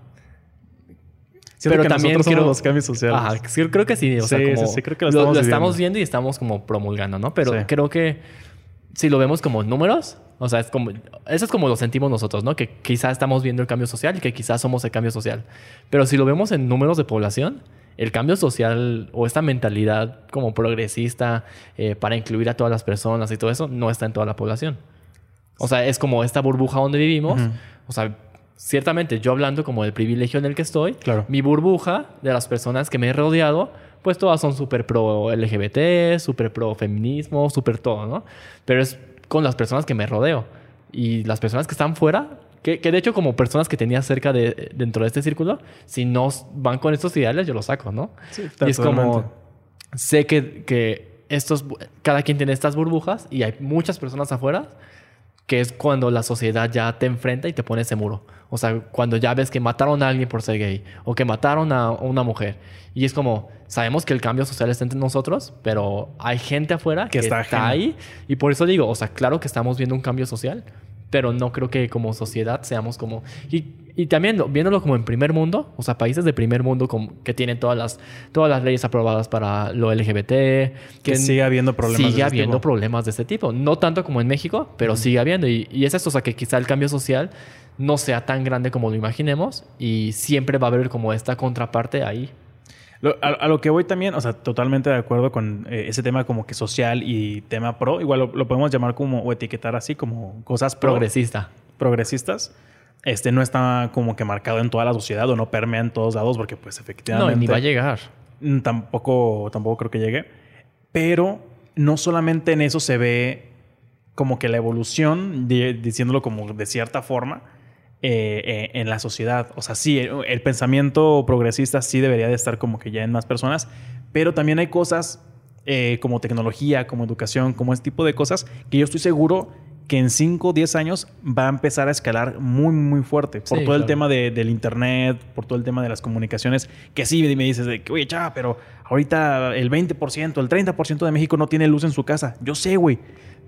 Siento Pero que también nosotros somos creo- los cambios sociales. Ajá, creo que sí. O sea, Sí, como sí, creo que lo estamos lo estamos viendo y estamos como promulgando, ¿no? Pero creo que si lo vemos como números, o sea, es como, eso es como lo sentimos nosotros, ¿no? Que quizás estamos viendo el cambio social y que quizás somos el cambio social. Pero si lo vemos en números de población, el cambio social o esta mentalidad como progresista eh, para incluir a todas las personas y todo eso no está en toda la población. O sea, es como esta burbuja donde vivimos. Ujú. O sea, ciertamente yo hablando como del privilegio en el que estoy, Claro. mi burbuja de las personas que me he rodeado, pues todas son súper pro LGBT, súper pro feminismo, súper todo, ¿no? Pero es con las personas que me rodeo. Y las personas que están fuera, que, que de hecho como personas que tenía cerca de dentro de este círculo, si no van con estos ideales, yo los saco, ¿no? Sí, y es como, sé que, que estos, cada quien tiene estas burbujas y hay muchas personas afuera que es cuando la sociedad ya te enfrenta y te pone ese muro. O sea, cuando ya ves que mataron a alguien por ser gay o que mataron a una mujer. Y es como, sabemos que el cambio social está entre nosotros, pero hay gente afuera que, está, ahí. Y por eso digo, o sea, claro que estamos viendo un cambio social, pero no creo que como sociedad seamos como... Y, y también viéndolo como en primer mundo, o sea, países de primer mundo que tienen todas las, todas las leyes aprobadas para lo LGBT. Que, sigue habiendo problemas. Sigue habiendo problemas de este tipo. No tanto como en México, pero sigue habiendo. Y, y es esto, o sea, que quizá el cambio social no sea tan grande como lo imaginemos y siempre va a haber como esta contraparte ahí. A, lo que voy también, o sea, totalmente de acuerdo con eh, ese tema como que social y tema pro, igual lo, podemos llamar como o etiquetar así como cosas progresista. Progresistas. Este no está como que marcado en toda la sociedad o no permea en todos lados porque pues efectivamente... No, ni va a llegar. Mm, tampoco, tampoco creo que llegue. Pero no solamente en eso se ve como que la evolución, diciéndolo como de cierta forma, eh, en la sociedad. O sea, sí, el, pensamiento progresista sí debería de estar como que ya en más personas, pero también hay cosas eh, como tecnología, como educación, como ese tipo de cosas que yo estoy seguro que en 5 o 10 años va a empezar a escalar muy, muy fuerte. Por todo el tema del Internet, por todo el tema de las comunicaciones, que sí me dices de que, oye, chava, pero ahorita el 20%, el 30% de México no tiene luz en su casa. Yo sé, güey.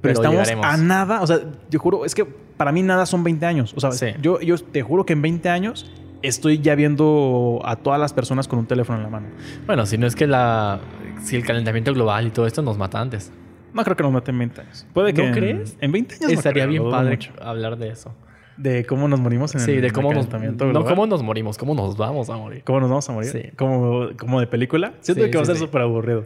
Pero, estamos a nada, o sea, yo juro, es que para mí nada son 20 años. O sea, yo, yo te juro que en 20 años estoy ya viendo a todas las personas con un teléfono en la mano. Bueno, si no es que la si el calentamiento global y todo esto nos mata antes. No creo que nos mate en 20 años. Puede que ¿No crees? En 20 años estaría bien padre hablar de eso. De cómo nos morimos en sí, el, de cómo nos, No cómo nos morimos, cómo nos vamos a morir. ¿Cómo nos vamos a morir? Sí. Como, como de película. Siento que va a ser súper aburrido.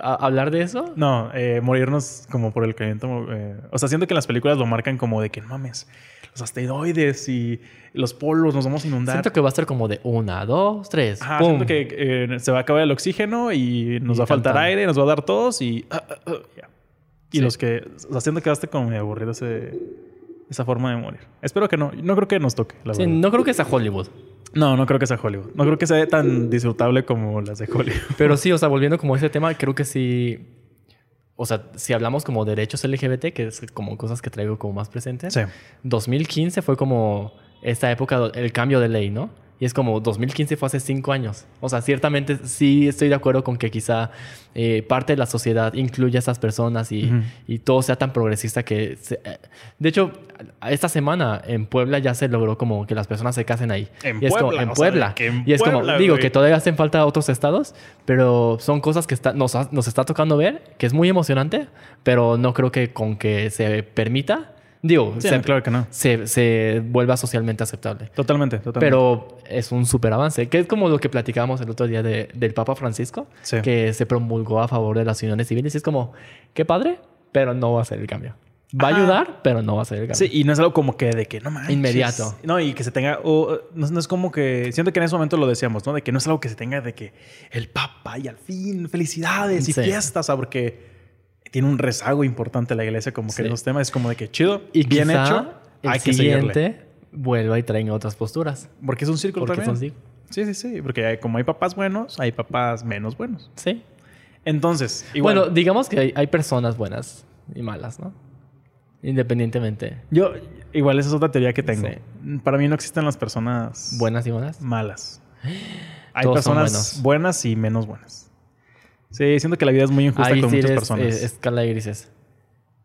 ¿Hablar de eso? No, eh, morirnos como por el calentamiento. Eh, o sea, siento que las películas lo marcan como de que no mames, los asteroides y los polos nos vamos a inundar. Siento que va a ser como de una, dos, tres. Ajá, siento que eh, se va a acabar el oxígeno y nos va a faltar aire, nos va a dar todos y. Ah, y los que. O sea, siento que va a estar como medio aburrido ese, esa forma de morir. Espero que no. No creo que nos toque. La sí, no creo que sea Hollywood. No, no creo que sea Hollywood. No creo que sea tan disfrutable como las de Hollywood. Pero sí, o sea, volviendo como a ese tema, creo que sí. O sea, si hablamos como derechos LGBT, que es como cosas que traigo como más presentes. Sí. 2015 fue como esta época, el cambio de ley, ¿no? Y es como 2015 fue hace cinco años. O sea, ciertamente sí estoy de acuerdo con que quizá eh, parte de la sociedad incluya a esas personas y, y todo sea tan progresista que... Eh, de hecho, esta semana en Puebla ya se logró como que las personas se casen ahí. En y Puebla. en Puebla. y es como, digo, que todavía hacen falta otros estados, pero son cosas que está, nos, nos está tocando ver, que es muy emocionante, pero no creo que con que se permita Digo, se, claro que no. Se, vuelva socialmente aceptable. Totalmente, totalmente. Pero es un súper avance, que es como lo que platicábamos el otro día del Papa Francisco, que se promulgó a favor de las uniones civiles. Y es como, qué padre, pero no va a ser el cambio. Va a ayudar, pero no va a ser el cambio. Sí, y no es algo como que de que no manches. Inmediato. No, y que se tenga. no, es como que. Siento que en ese momento lo decíamos, ¿no? De que no es algo que se tenga de que el Papa y al fin, felicidades y fiestas. Porque tiene un rezago importante la iglesia como que en los temas es como de que chido y bien hecho el hay siguiente vuelva y traen otras posturas. Porque es un círculo también. sí sí sí porque como hay papás buenos hay papás menos buenos. Sí. Entonces igual. Bueno digamos que hay, personas buenas y malas no independientemente. Yo igual esa es otra teoría que tengo. Para mí no existen las personas buenas y malas. malas. Hay personas buenas y menos buenas Sí, siento que la vida es muy injusta con muchas personas. Es, escala de grises.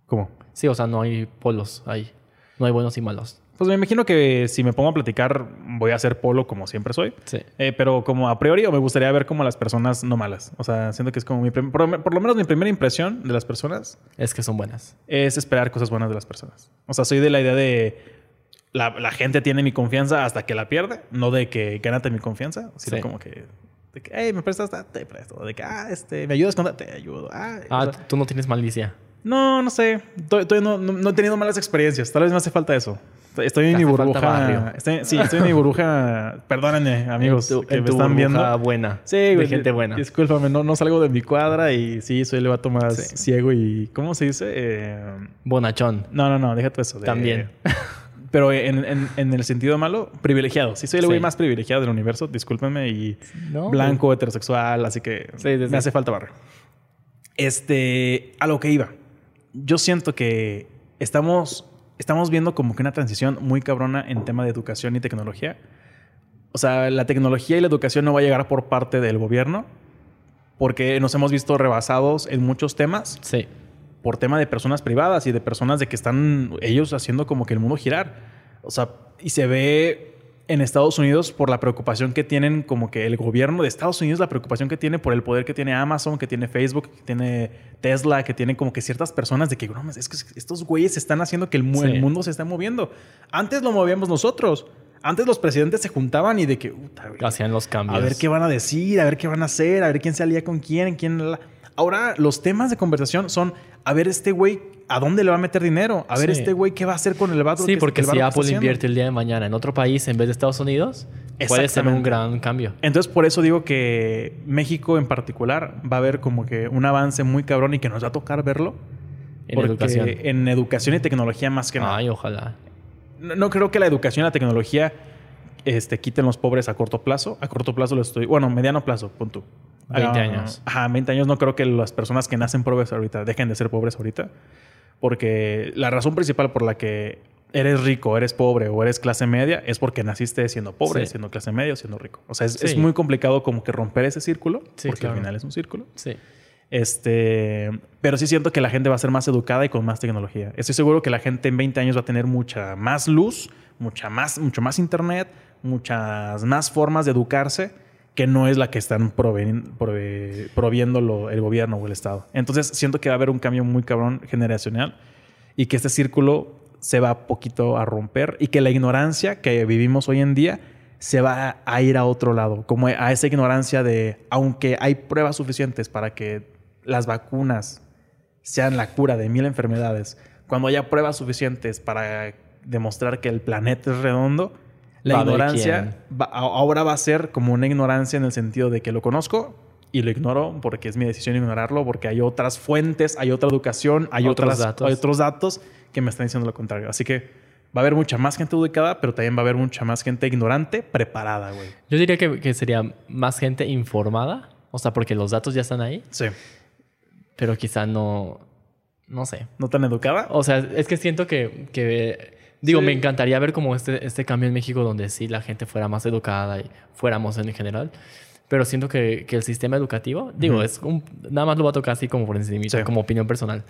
¿Cómo? Sí, o sea, no hay polos ahí. No hay buenos y malos. Pues me imagino que si me pongo a platicar, voy a ser polo como siempre soy. Sí. Eh, pero como a priori, me gustaría ver como las personas no malas. O sea, siento que es como mi. Por, por, lo menos mi primera impresión de las personas. Es que son buenas. Es esperar cosas buenas de las personas. O sea, soy de la idea de. La, la gente tiene mi confianza hasta que la pierde. No de que gánate mi confianza, sino como que de que, hey, me prestas, te presto. De que, ah, este, me ayudas con, te ayudo. Ah, ah tú no tienes malicia. No, no sé. Todavía no, no, he tenido malas experiencias. Tal vez me hace falta eso. Estoy en mi burbuja. Estoy, sí, estoy en mi burbuja. Perdónenme, amigos, que me están viendo. buena. Sí, De gente buena. Discúlpame, no, no salgo de mi cuadra y sí, soy el vato más ciego y. ¿Cómo se dice? Eh, Bonachón. No, no, no, déjate eso. También. Pero en, en, el sentido malo, privilegiado. Sí, soy el güey más privilegiado del universo, discúlpenme. Y blanco, heterosexual, así que me hace falta barrio. Este, a lo que iba. Yo siento que estamos estamos viendo como que una transición muy cabrona en tema de educación y tecnología. O sea, la tecnología y la educación no va a llegar por parte del gobierno, porque nos hemos visto rebasados en muchos temas. Sí. Por tema de personas privadas y de personas de que están ellos haciendo como que el mundo girar. O sea, y se ve en Estados Unidos por la preocupación que tienen como que el gobierno de Estados Unidos, la preocupación que tiene por el poder que tiene Amazon, que tiene Facebook, que tiene Tesla, que tiene como que ciertas personas de que, no, es que estos güeyes están haciendo que el, el mundo se esté moviendo. Antes lo movíamos nosotros. Antes los presidentes se juntaban y de que... Hacían los cambios. A ver qué van a decir, a ver qué van a hacer, a ver quién se alía con quién, quién... Ahora los temas de conversación son, a ver este güey, ¿a dónde le va a meter dinero? A ver este güey, ¿qué va a hacer con el vato? Sí, porque si Apple invierte el día de mañana en otro país en vez de Estados Unidos, puede ser un gran cambio. Entonces, por eso digo que México en particular va a haber como que un avance muy cabrón y que nos va a tocar verlo. En educación. En educación y tecnología más que nada. Ay, ojalá. No, creo que la educación y la tecnología este, quiten los pobres a corto plazo. A corto plazo lo estoy. Bueno, mediano plazo, punto. 20 años. Ajá, 20 años no creo que las personas que nacen pobres ahorita dejen de ser pobres ahorita. Porque la razón principal por la que eres rico, eres pobre o eres clase media es porque naciste siendo pobre, siendo clase media o siendo rico. O sea, es, muy complicado como que romper ese círculo, porque al final es un círculo. Sí. Este, pero sí siento que la gente va a ser más educada y con más tecnología. Estoy seguro que la gente en 20 años va a tener mucha más luz, mucha más, mucho más internet, muchas más formas de educarse que no es la que están proviendo el gobierno o el Estado. Entonces siento que va a haber un cambio muy cabrón generacional y que este círculo se va poquito a romper y que la ignorancia que vivimos hoy en día se va a ir a otro lado, como a esa ignorancia de, aunque hay pruebas suficientes para que las vacunas sean la cura de mil enfermedades, cuando haya pruebas suficientes para demostrar que el planeta es redondo, la ignorancia ahora va a ser como una ignorancia en el sentido de que lo conozco y lo ignoro porque es mi decisión ignorarlo, porque hay otras fuentes, hay otra educación, hay, otros, otras, datos. Hay otros datos que me están diciendo lo contrario. Así que va a haber mucha más gente educada, pero también va a haber mucha más gente ignorante preparada, güey. Yo diría que, que sería más gente informada, o sea, porque los datos ya están ahí. Sí pero quizá no, no sé. ¿No tan educada? O sea, es que siento que, que digo, me encantaría ver como este, este cambio en México donde sí la gente fuera más educada y fuéramos en general. Pero siento que, que el sistema educativo, digo, es un, nada más lo va a tocar así como por encima, como opinión personal.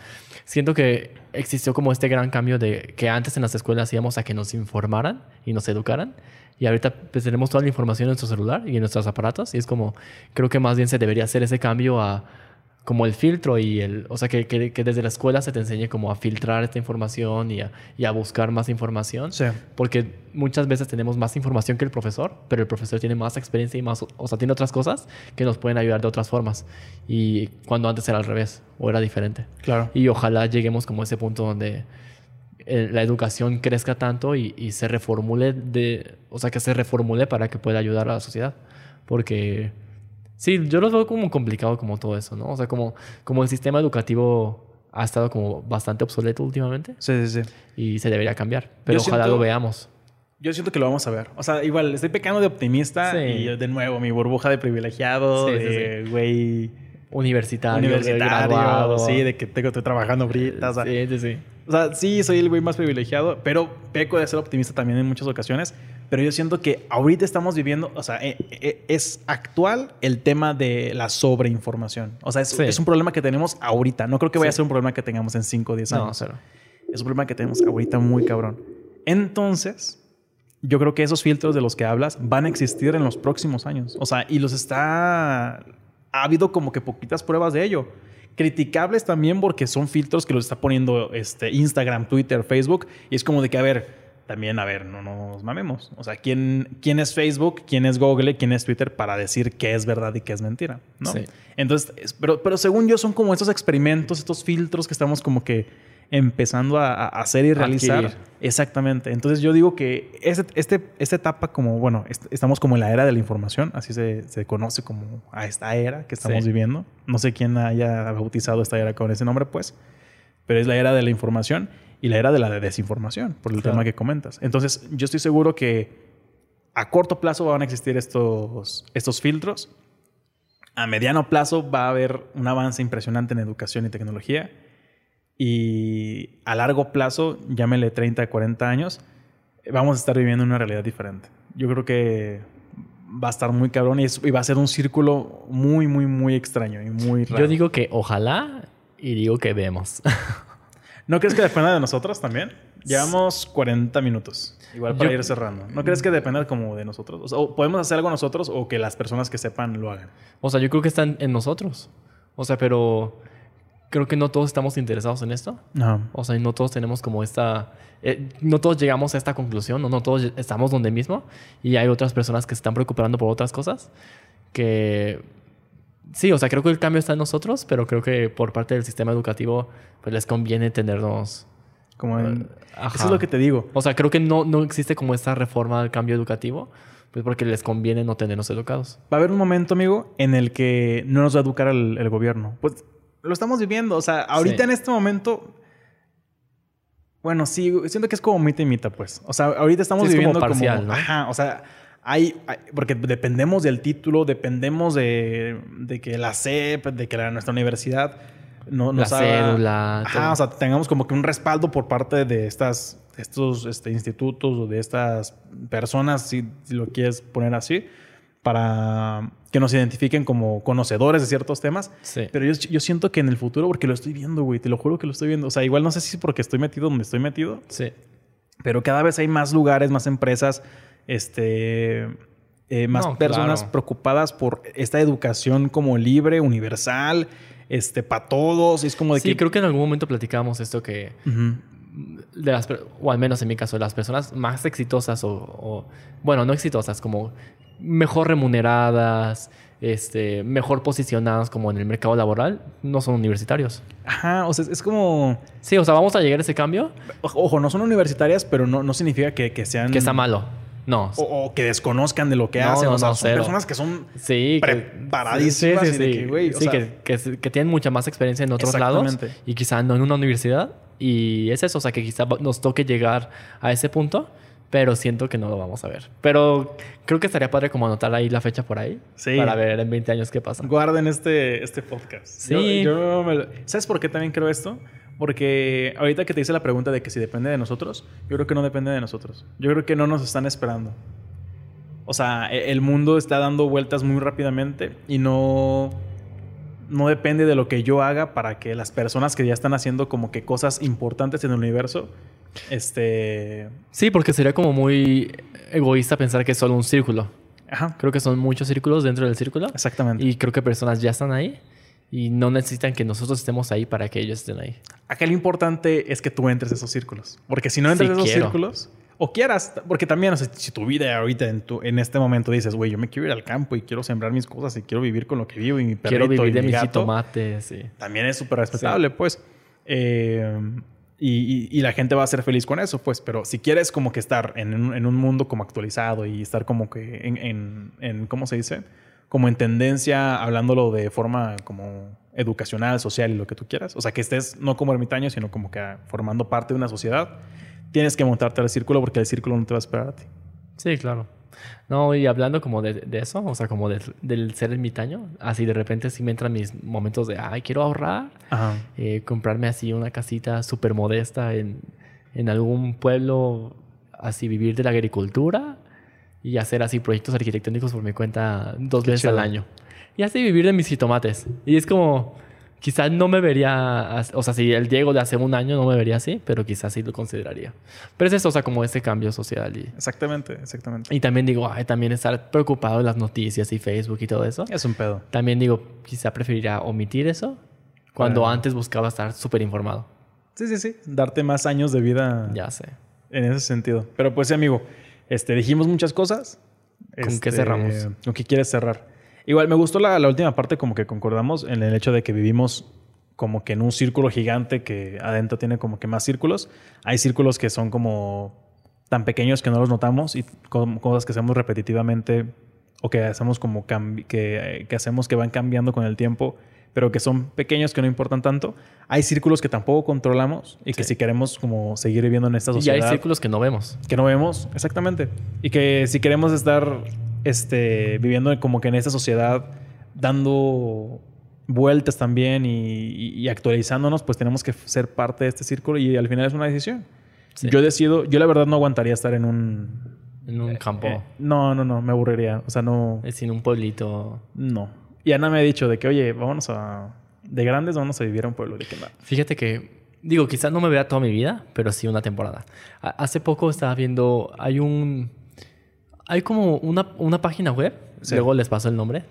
Siento que existió como este gran cambio de que antes en las escuelas íbamos a que nos informaran y nos educaran. Y ahorita pues, tenemos toda la información en nuestro celular y en nuestros aparatos. Y es como, creo que más bien se debería hacer ese cambio a como el filtro y el, o sea, que, que, desde la escuela se te enseñe como a filtrar esta información y a, y a, buscar más información. Sí. Porque muchas veces tenemos más información que el profesor, pero el profesor tiene más experiencia y más, o sea, tiene otras cosas que nos pueden ayudar de otras formas. Y cuando antes era al revés o era diferente. Claro. Y ojalá lleguemos como a ese punto donde eh, la educación crezca tanto y, y se reformule de, o sea, que se reformule para que pueda ayudar a la sociedad. Porque Sí, yo lo veo como complicado como todo eso, ¿no? O sea, como, como el sistema educativo ha estado como bastante obsoleto últimamente. Sí, sí, sí. Y se debería cambiar. Pero ojalá lo veamos. Yo siento que lo vamos a ver. O sea, igual, estoy pecando de optimista y de nuevo, mi burbuja de privilegiado, de güey... Universitario, universitario, sí, de que tengo, estoy trabajando ahorita. sí, sí, sí. O sea, sí, soy el güey más privilegiado, pero peco de ser optimista también en muchas ocasiones. Pero yo siento que ahorita estamos viviendo, o sea, eh, eh, es actual el tema de la sobreinformación. O sea, es, un problema que tenemos ahorita. No creo que vaya a ser un problema que tengamos en 5 o 10 años. No, cero. Es un problema que tenemos ahorita muy cabrón. Entonces, yo creo que esos filtros de los que hablas van a existir en los próximos años. O sea, y los está... Ha habido como que poquitas pruebas de ello criticables también porque son filtros que los está poniendo este, Instagram, Twitter, Facebook. Y es como de que, a ver, también, a ver, no nos mamemos. O sea, ¿quién, quién es Facebook, quién es Google, quién es Twitter para decir qué es verdad y qué es mentira? ¿no? Entonces, pero, pero según yo son como estos experimentos, estos filtros que estamos como que empezando a, hacer y realizar. Exactamente. Entonces yo digo que este, este, esta etapa como, bueno, estamos como en la era de la información, así se, se conoce como a esta era que estamos viviendo. No sé quién haya bautizado esta era con ese nombre, pues, pero es la era de la información y la era de la desinformación, por el tema que comentas. Entonces yo estoy seguro que a corto plazo van a existir estos, estos filtros. A mediano plazo va a haber un avance impresionante en educación y tecnología y a largo plazo, llámele 30, 40 años, vamos a estar viviendo una realidad diferente. Yo creo que va a estar muy cabrón y, va a ser un círculo muy, muy, muy extraño y muy raro. Yo digo que ojalá y digo que vemos. ¿No crees que dependa de nosotros también? Llevamos 40 minutos. Igual para ir cerrando. ¿No crees que dependa como de nosotros? O, podemos hacer algo nosotros o que las personas que sepan lo hagan. O sea, yo creo que están en nosotros. O sea, pero creo que no todos estamos interesados en esto. No. O sea, no todos tenemos como esta... Eh, no todos llegamos a esta conclusión, no, no todos estamos donde mismo. Y hay otras personas que se están preocupando por otras cosas. Que... Sí, o sea, creo que el cambio está en nosotros, pero creo que por parte del sistema educativo, pues les conviene tenernos... Como en... Eso es lo que te digo. O sea, creo que no, no existe como esta reforma del cambio educativo, pues porque les conviene no tenernos educados. Va a haber un momento, amigo, en el que no nos va a educar el, el gobierno. Pues lo estamos viviendo. O sea, ahorita en este momento. Bueno, sí, siento que es como mitad y mitad, pues. O sea, ahorita estamos viviendo como, parcial, ¿no? Ajá, o sea, hay, Porque dependemos del título, dependemos de, de que la CEP, de que la, nuestra universidad no, nos la cédula. Ajá, o sea, tengamos como que un respaldo por parte de estas, estos este, institutos o de estas personas, si lo quieres poner así para que nos identifiquen como conocedores de ciertos temas. Sí. Pero yo, yo, siento que en el futuro, porque lo estoy viendo, güey, te lo juro que lo estoy viendo. O sea, igual no sé si es porque estoy metido donde estoy metido. Sí. Pero cada vez hay más lugares, más empresas, este, eh, más personas preocupadas por esta educación como libre, universal, este, para todos. Es como de sí, creo que en algún momento platicamos esto que... De las, o al menos en mi caso, las personas más exitosas o, o, bueno, no exitosas, como mejor remuneradas, este, mejor posicionadas como en el mercado laboral, no son universitarios. Ajá, o sea, es como... Sí, o sea, vamos a llegar a ese cambio. Ojo, no son universitarias, pero no, no significa que, que sean... Que está malo. No. O, que desconozcan de lo que hacen. o sea, son personas que son sí, preparadísimas. Sí, sí, que, que, tienen mucha más experiencia en otros lados. Y quizá no en una universidad. Y es eso, o sea, que quizá nos toque llegar a ese punto pero siento que no lo vamos a ver. Pero creo que estaría padre como anotar ahí la fecha por ahí. Sí. Para ver en 20 años qué pasa. Guarden este, este podcast. Sí. ¿Sabes por qué también creo esto? Porque ahorita que te hice la pregunta de que si depende de nosotros, yo creo que no depende de nosotros. Yo creo que no nos están esperando. O sea, e, el mundo está dando vueltas muy rápidamente y no no depende de lo que yo haga para que las personas que ya están haciendo como que cosas importantes en el universo este. Sí, porque sería como muy egoísta pensar que es solo un círculo. Ajá. Creo que son muchos círculos dentro del círculo. Exactamente. Y creo que personas ya están ahí y no necesitan que nosotros estemos ahí para que ellos estén ahí. Acá lo importante es que tú entres a esos círculos. Porque si no entras a esos círculos, o quieras, porque también, si tu vida ahorita en, tu, en este momento dices, güey, yo me quiero ir al campo y quiero sembrar mis cosas y quiero vivir con lo que vivo y mi perrito Quiero vivir de mis jitomates, sí. También es súper respetable, pues. Eh, y, la gente va a ser feliz con eso, pues. Pero si quieres como que estar en un, mundo como actualizado y estar como que en, en, ¿cómo se dice? Como en tendencia, hablándolo de forma como educacional, social y lo que tú quieras. O sea, que estés no como ermitaño, sino como que formando parte de una sociedad. Tienes que montarte al círculo porque el círculo no te va a esperar a ti. Sí, claro. No, y hablando como de, eso, o sea, como del ser ermitaño, así de repente sí me entran mis momentos de, ay, quiero ahorrar, eh, comprarme así una casita súper modesta en, en algún pueblo, así vivir de la agricultura y hacer así proyectos arquitectónicos por mi cuenta dos veces al año. Y así vivir de mis jitomates. Y es como Quizás no me vería, o sea, si el Diego de hace un año no me vería así, pero quizás sí lo consideraría. Pero es eso, o sea, como ese cambio social. Y, exactamente, exactamente. Y también digo, ay, también estar preocupado de las noticias y Facebook y todo eso. Es un pedo. También digo, quizá preferiría omitir eso cuando antes buscaba estar súper informado. Sí, sí, sí. Darte más años de vida. Ya sé. En ese sentido. Pero pues, sí, amigo, este, dijimos muchas cosas. ¿Con qué este, cerramos? ¿Con qué quieres cerrar? Igual me gustó la, última parte, como que concordamos en el hecho de que vivimos como que en un círculo gigante que adentro tiene como que más círculos. Hay círculos que son como tan pequeños que no los notamos y cosas que hacemos repetitivamente o que hacemos como que, que hacemos que van cambiando con el tiempo, pero que son pequeños que no importan tanto. Hay círculos que tampoco controlamos y que si queremos como seguir viviendo en esta sociedad. Y hay círculos que no vemos. Que no vemos, exactamente. Y que si queremos estar este, viviendo como que en esta sociedad, dando vueltas también y, y- y actualizándonos, pues tenemos que ser parte de este círculo y al final es una decisión. Sí. Yo decido, yo la verdad no aguantaría estar en un... En un campo. eh, no, no, no, me aburriría. O sea, no... Es en un pueblito. No. Y Ana me ha dicho de que, oye, vámonos a... De grandes vamos a vivir a un pueblo. De que, no. Fíjate que, digo, quizás no me vea toda mi vida, pero sí una temporada. Ha- Hace poco estaba viendo, hay un, hay como una, una página web, Sí. luego les paso el nombre,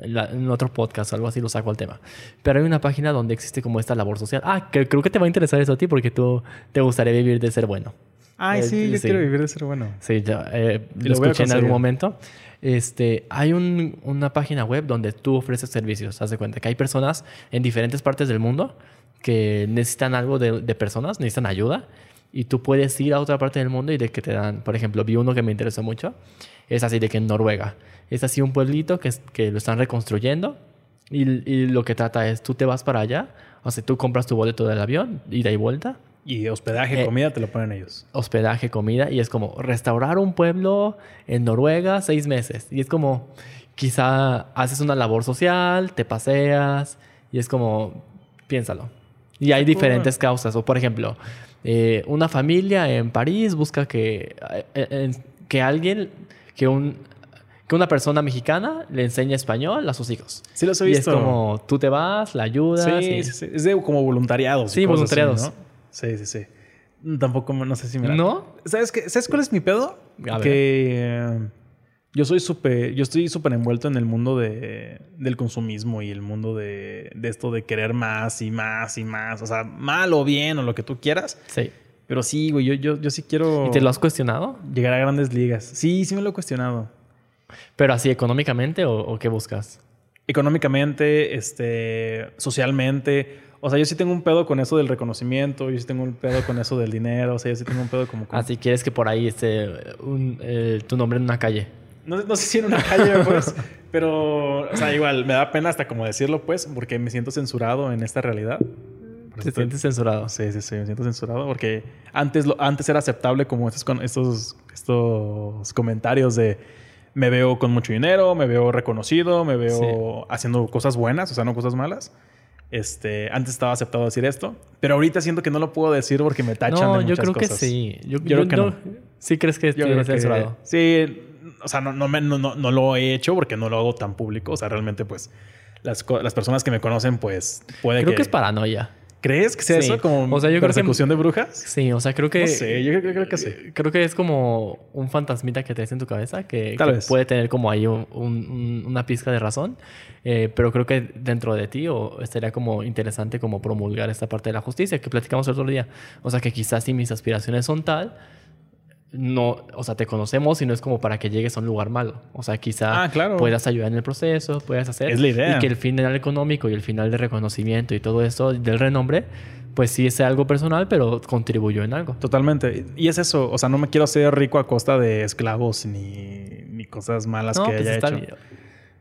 en, la- en otro podcast algo así lo saco al tema. Pero hay una página donde existe como esta labor social. Ah, que creo que te va a interesar eso a ti porque tú te gustaría vivir de ser bueno. Ay, Eh, sí, yo sí. quiero vivir de ser bueno. Sí, ya, eh, lo lo escuché en algún momento. Este, hay un- una página web donde tú ofreces servicios. Haz de cuenta que hay personas en diferentes partes del mundo que necesitan algo de, de personas, necesitan ayuda. Y tú puedes ir a otra parte del mundo y de que te dan, por ejemplo, vi uno que me interesó mucho. Es así de que en Noruega. Es así un pueblito que, que lo están reconstruyendo. Y, y lo que trata es, tú te vas para allá. O sea, tú compras tu boleto del avión, ida y vuelta Y hospedaje, Eh, comida, te lo ponen ellos. hospedaje, comida, y es como restaurar un pueblo en Noruega seis meses. Y es como, quizá haces una labor social, te paseas, y es como, piénsalo. Y hay diferentes causas. O por ejemplo, eh, una familia en París busca que, eh, que alguien, que un que una persona mexicana le enseñe español a sus hijos. Sí, los he Y es visto. como, tú te vas, la ayudas. Sí, y- sí, sí. Es de como voluntariados. y Sí, así, voluntariados. ¿no? Sí, sí, sí. Tampoco, no sé si me... la- ¿No? ¿Sabes, qué? ¿Sabes cuál es mi pedo? A. Que eh, yo soy súper... Yo estoy súper envuelto en el mundo de, del consumismo y el mundo de, de esto de querer más y más y más. O sea, mal o bien o lo que tú quieras. Sí. Pero sí, güey, yo, yo, yo sí quiero ¿Y te lo has cuestionado? llegar a grandes ligas. Sí, sí me lo he cuestionado. ¿Pero así económicamente o, o qué buscas? económicamente, este, socialmente. O sea, yo sí tengo un pedo con eso del reconocimiento, yo sí tengo un pedo con eso del dinero, o sea, yo sí tengo un pedo como con... Así quieres que por ahí esté un, eh, tu nombre en una calle. No, no sé si en una calle, pues, pero, o sea, igual, me da pena hasta como decirlo, pues, porque me siento censurado en esta realidad. Te sientes censurado. Sí, sí, sí, me siento censurado porque antes, lo, antes era aceptable como estos, estos, estos comentarios de me veo con mucho dinero, me veo reconocido, me veo haciendo cosas buenas, o sea, no cosas malas. Este, antes estaba aceptado decir esto, pero ahorita siento que no lo puedo decir porque me tachan No, de yo muchas creo cosas. que sí. Yo, Yo creo que no. ¿Sí crees que Yo estoy creo que- censurado? sí, o sea, no, no, me- no, no, no lo he hecho porque no lo hago tan público. O sea, realmente, pues, las, las personas que me conocen, pues, puede Creo que... que es paranoia. ¿Crees que sea Sí. eso como O sea, yo creo que- persecución de brujas? Sí, o sea, creo que... No sé, yo creo, creo que sí. Creo que es como un fantasmita que traes en tu cabeza que, Tal que vez. puede tener como ahí un- un- un- una pizca de razón. Eh, pero creo que dentro de ti o estaría como interesante como promulgar esta parte de la justicia que platicamos el otro día. O sea, que quizás si mis aspiraciones son tal, no, o sea, te conocemos y no es como para que llegues a un lugar malo. O sea, quizá Ah, claro. puedas ayudar en el proceso, puedas hacer. Es la idea. Y que el final económico y el final de reconocimiento y todo eso del renombre, pues sí es algo personal, pero contribuyó en algo. Totalmente. Y es eso. O sea, no me quiero hacer rico a costa de esclavos ni, ni cosas malas No, que pues haya está hecho. bien.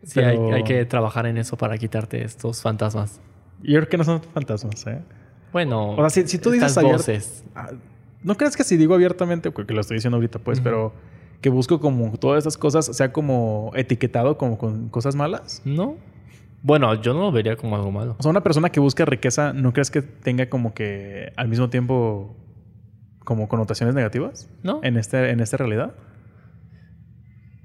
Sí, Pero- hay, hay que trabajar en eso para quitarte estos fantasmas. Yo creo que no son fantasmas, ¿eh? Bueno, O sea, si- si tú dices voces. ¿No crees que si digo abiertamente, que lo estoy diciendo ahorita, pues, pero que busco como todas estas cosas sea como etiquetado como con cosas malas? ¿No? Bueno, yo no lo vería como algo malo. O sea, una persona que busca riqueza, ¿no crees que tenga como que al mismo tiempo como connotaciones negativas ¿No? en, este, en esta realidad?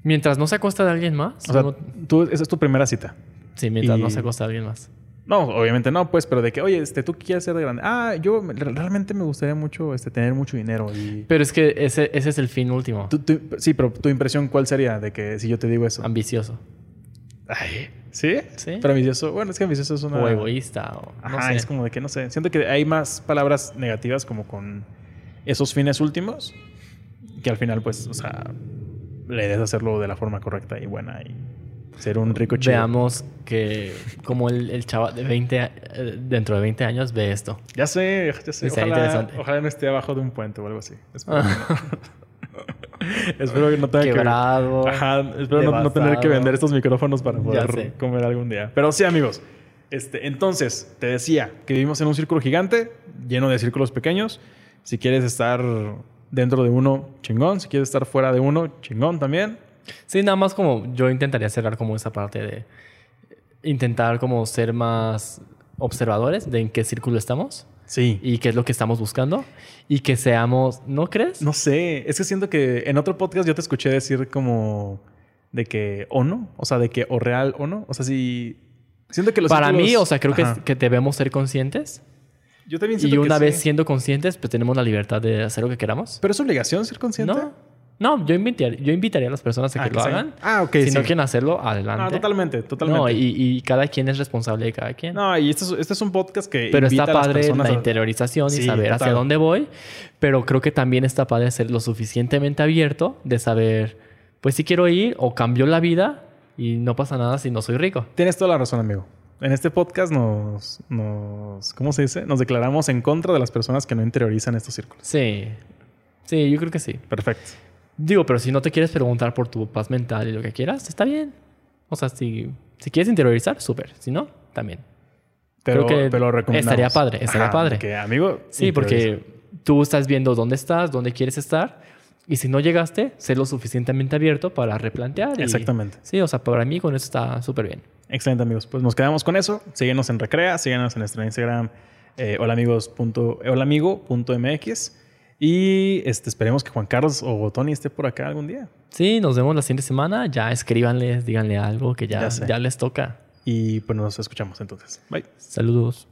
Mientras no se acosta de alguien más. O sea, no- tú, esa es tu primera cita. sí, mientras y- no se acosta de alguien más. No, obviamente no, pues, pero de que, oye, este, tú quieres ser de grande. Ah, yo me- realmente me gustaría mucho este, tener mucho dinero. Y Pero es que ese, ese es el fin último. Tú- tú- sí, pero tu impresión, ¿cuál sería de que si yo te digo eso? Ambicioso. Ay, ¿Sí? Sí. Pero ambicioso, bueno, es que ambicioso es una... O egoísta. O, no Ajá, sé. es como de que no sé. Siento que hay más palabras negativas como con esos fines últimos que al final, pues, o sea, le debes hacerlo de la forma correcta y buena y ser un rico chido. Veamos que como el, el chaval de 20, a- eh, dentro de 20 años ve esto. Ya sé, ya sé. Está Ojalá, interesante. ojalá no esté abajo de un puente o algo así. Espero, que, no. Espero que no tenga Quebrado. que... Ajá, espero no, no tener que vender estos micrófonos para poder comer algún día. Pero sí, amigos. Este, entonces, te decía que vivimos en un círculo gigante, lleno de círculos pequeños. Si quieres estar dentro de uno, chingón. Si quieres estar fuera de uno, chingón también. Sí, nada más como yo intentaría cerrar como esa parte de... intentar como ser más observadores de en qué círculo estamos Sí. y qué es lo que estamos buscando y que seamos, ¿no crees? No sé, es que siento que en otro podcast yo te escuché decir como de que o no, o sea, de que o real o no. O sea, si siento que los Para círculos- mí, o sea, creo que, Ajá. que debemos ser conscientes yo también y siento que una vez sí. siendo conscientes, pues tenemos la libertad de hacer lo que queramos. Pero es obligación ser consciente. No, no, yo invitaría, yo invitaría a las personas a Ah, que lo hagan. Ah, ok, Si sí. no quieren hacerlo, adelante. No, totalmente, totalmente. No, y, y cada quien es responsable de cada quien. No, y este es, este es un podcast que Pero invita está a las padre personas la a- interiorización y Sí, saber hacia dónde voy. Pero creo que también está padre ser lo suficientemente abierto de saber, pues si quiero ir o cambió la vida y no pasa nada si no soy rico. Tienes toda la razón, amigo. En este podcast nos, nos, ¿cómo se dice? Nos declaramos en contra de las personas que no interiorizan estos círculos. Sí. Sí, yo creo que sí. Perfecto. Digo, pero si no te quieres preguntar por tu paz mental y lo que quieras, está bien. O sea, si, si quieres interiorizar, súper. Si no, también. Pero, Creo que lo recomendamos. estaría padre, estaría padre. Que, amigo. Sí, interioriza. porque tú estás viendo dónde estás, dónde quieres estar. Y si no llegaste, sé lo suficientemente abierto para replantear. y- Exactamente. Sí, o sea, para mí con eso está súper bien. Excelente, amigos. Pues nos quedamos con eso. Síguenos en Recrea, síguenos en nuestro Instagram, eh, holaamigos.mx. Y este, esperemos que Juan Carlos o Tony esté por acá algún día. Sí, nos vemos la siguiente semana. Ya escríbanles, díganle algo que ya, Ya ya les toca. Y pues nos escuchamos entonces. Bye. Saludos.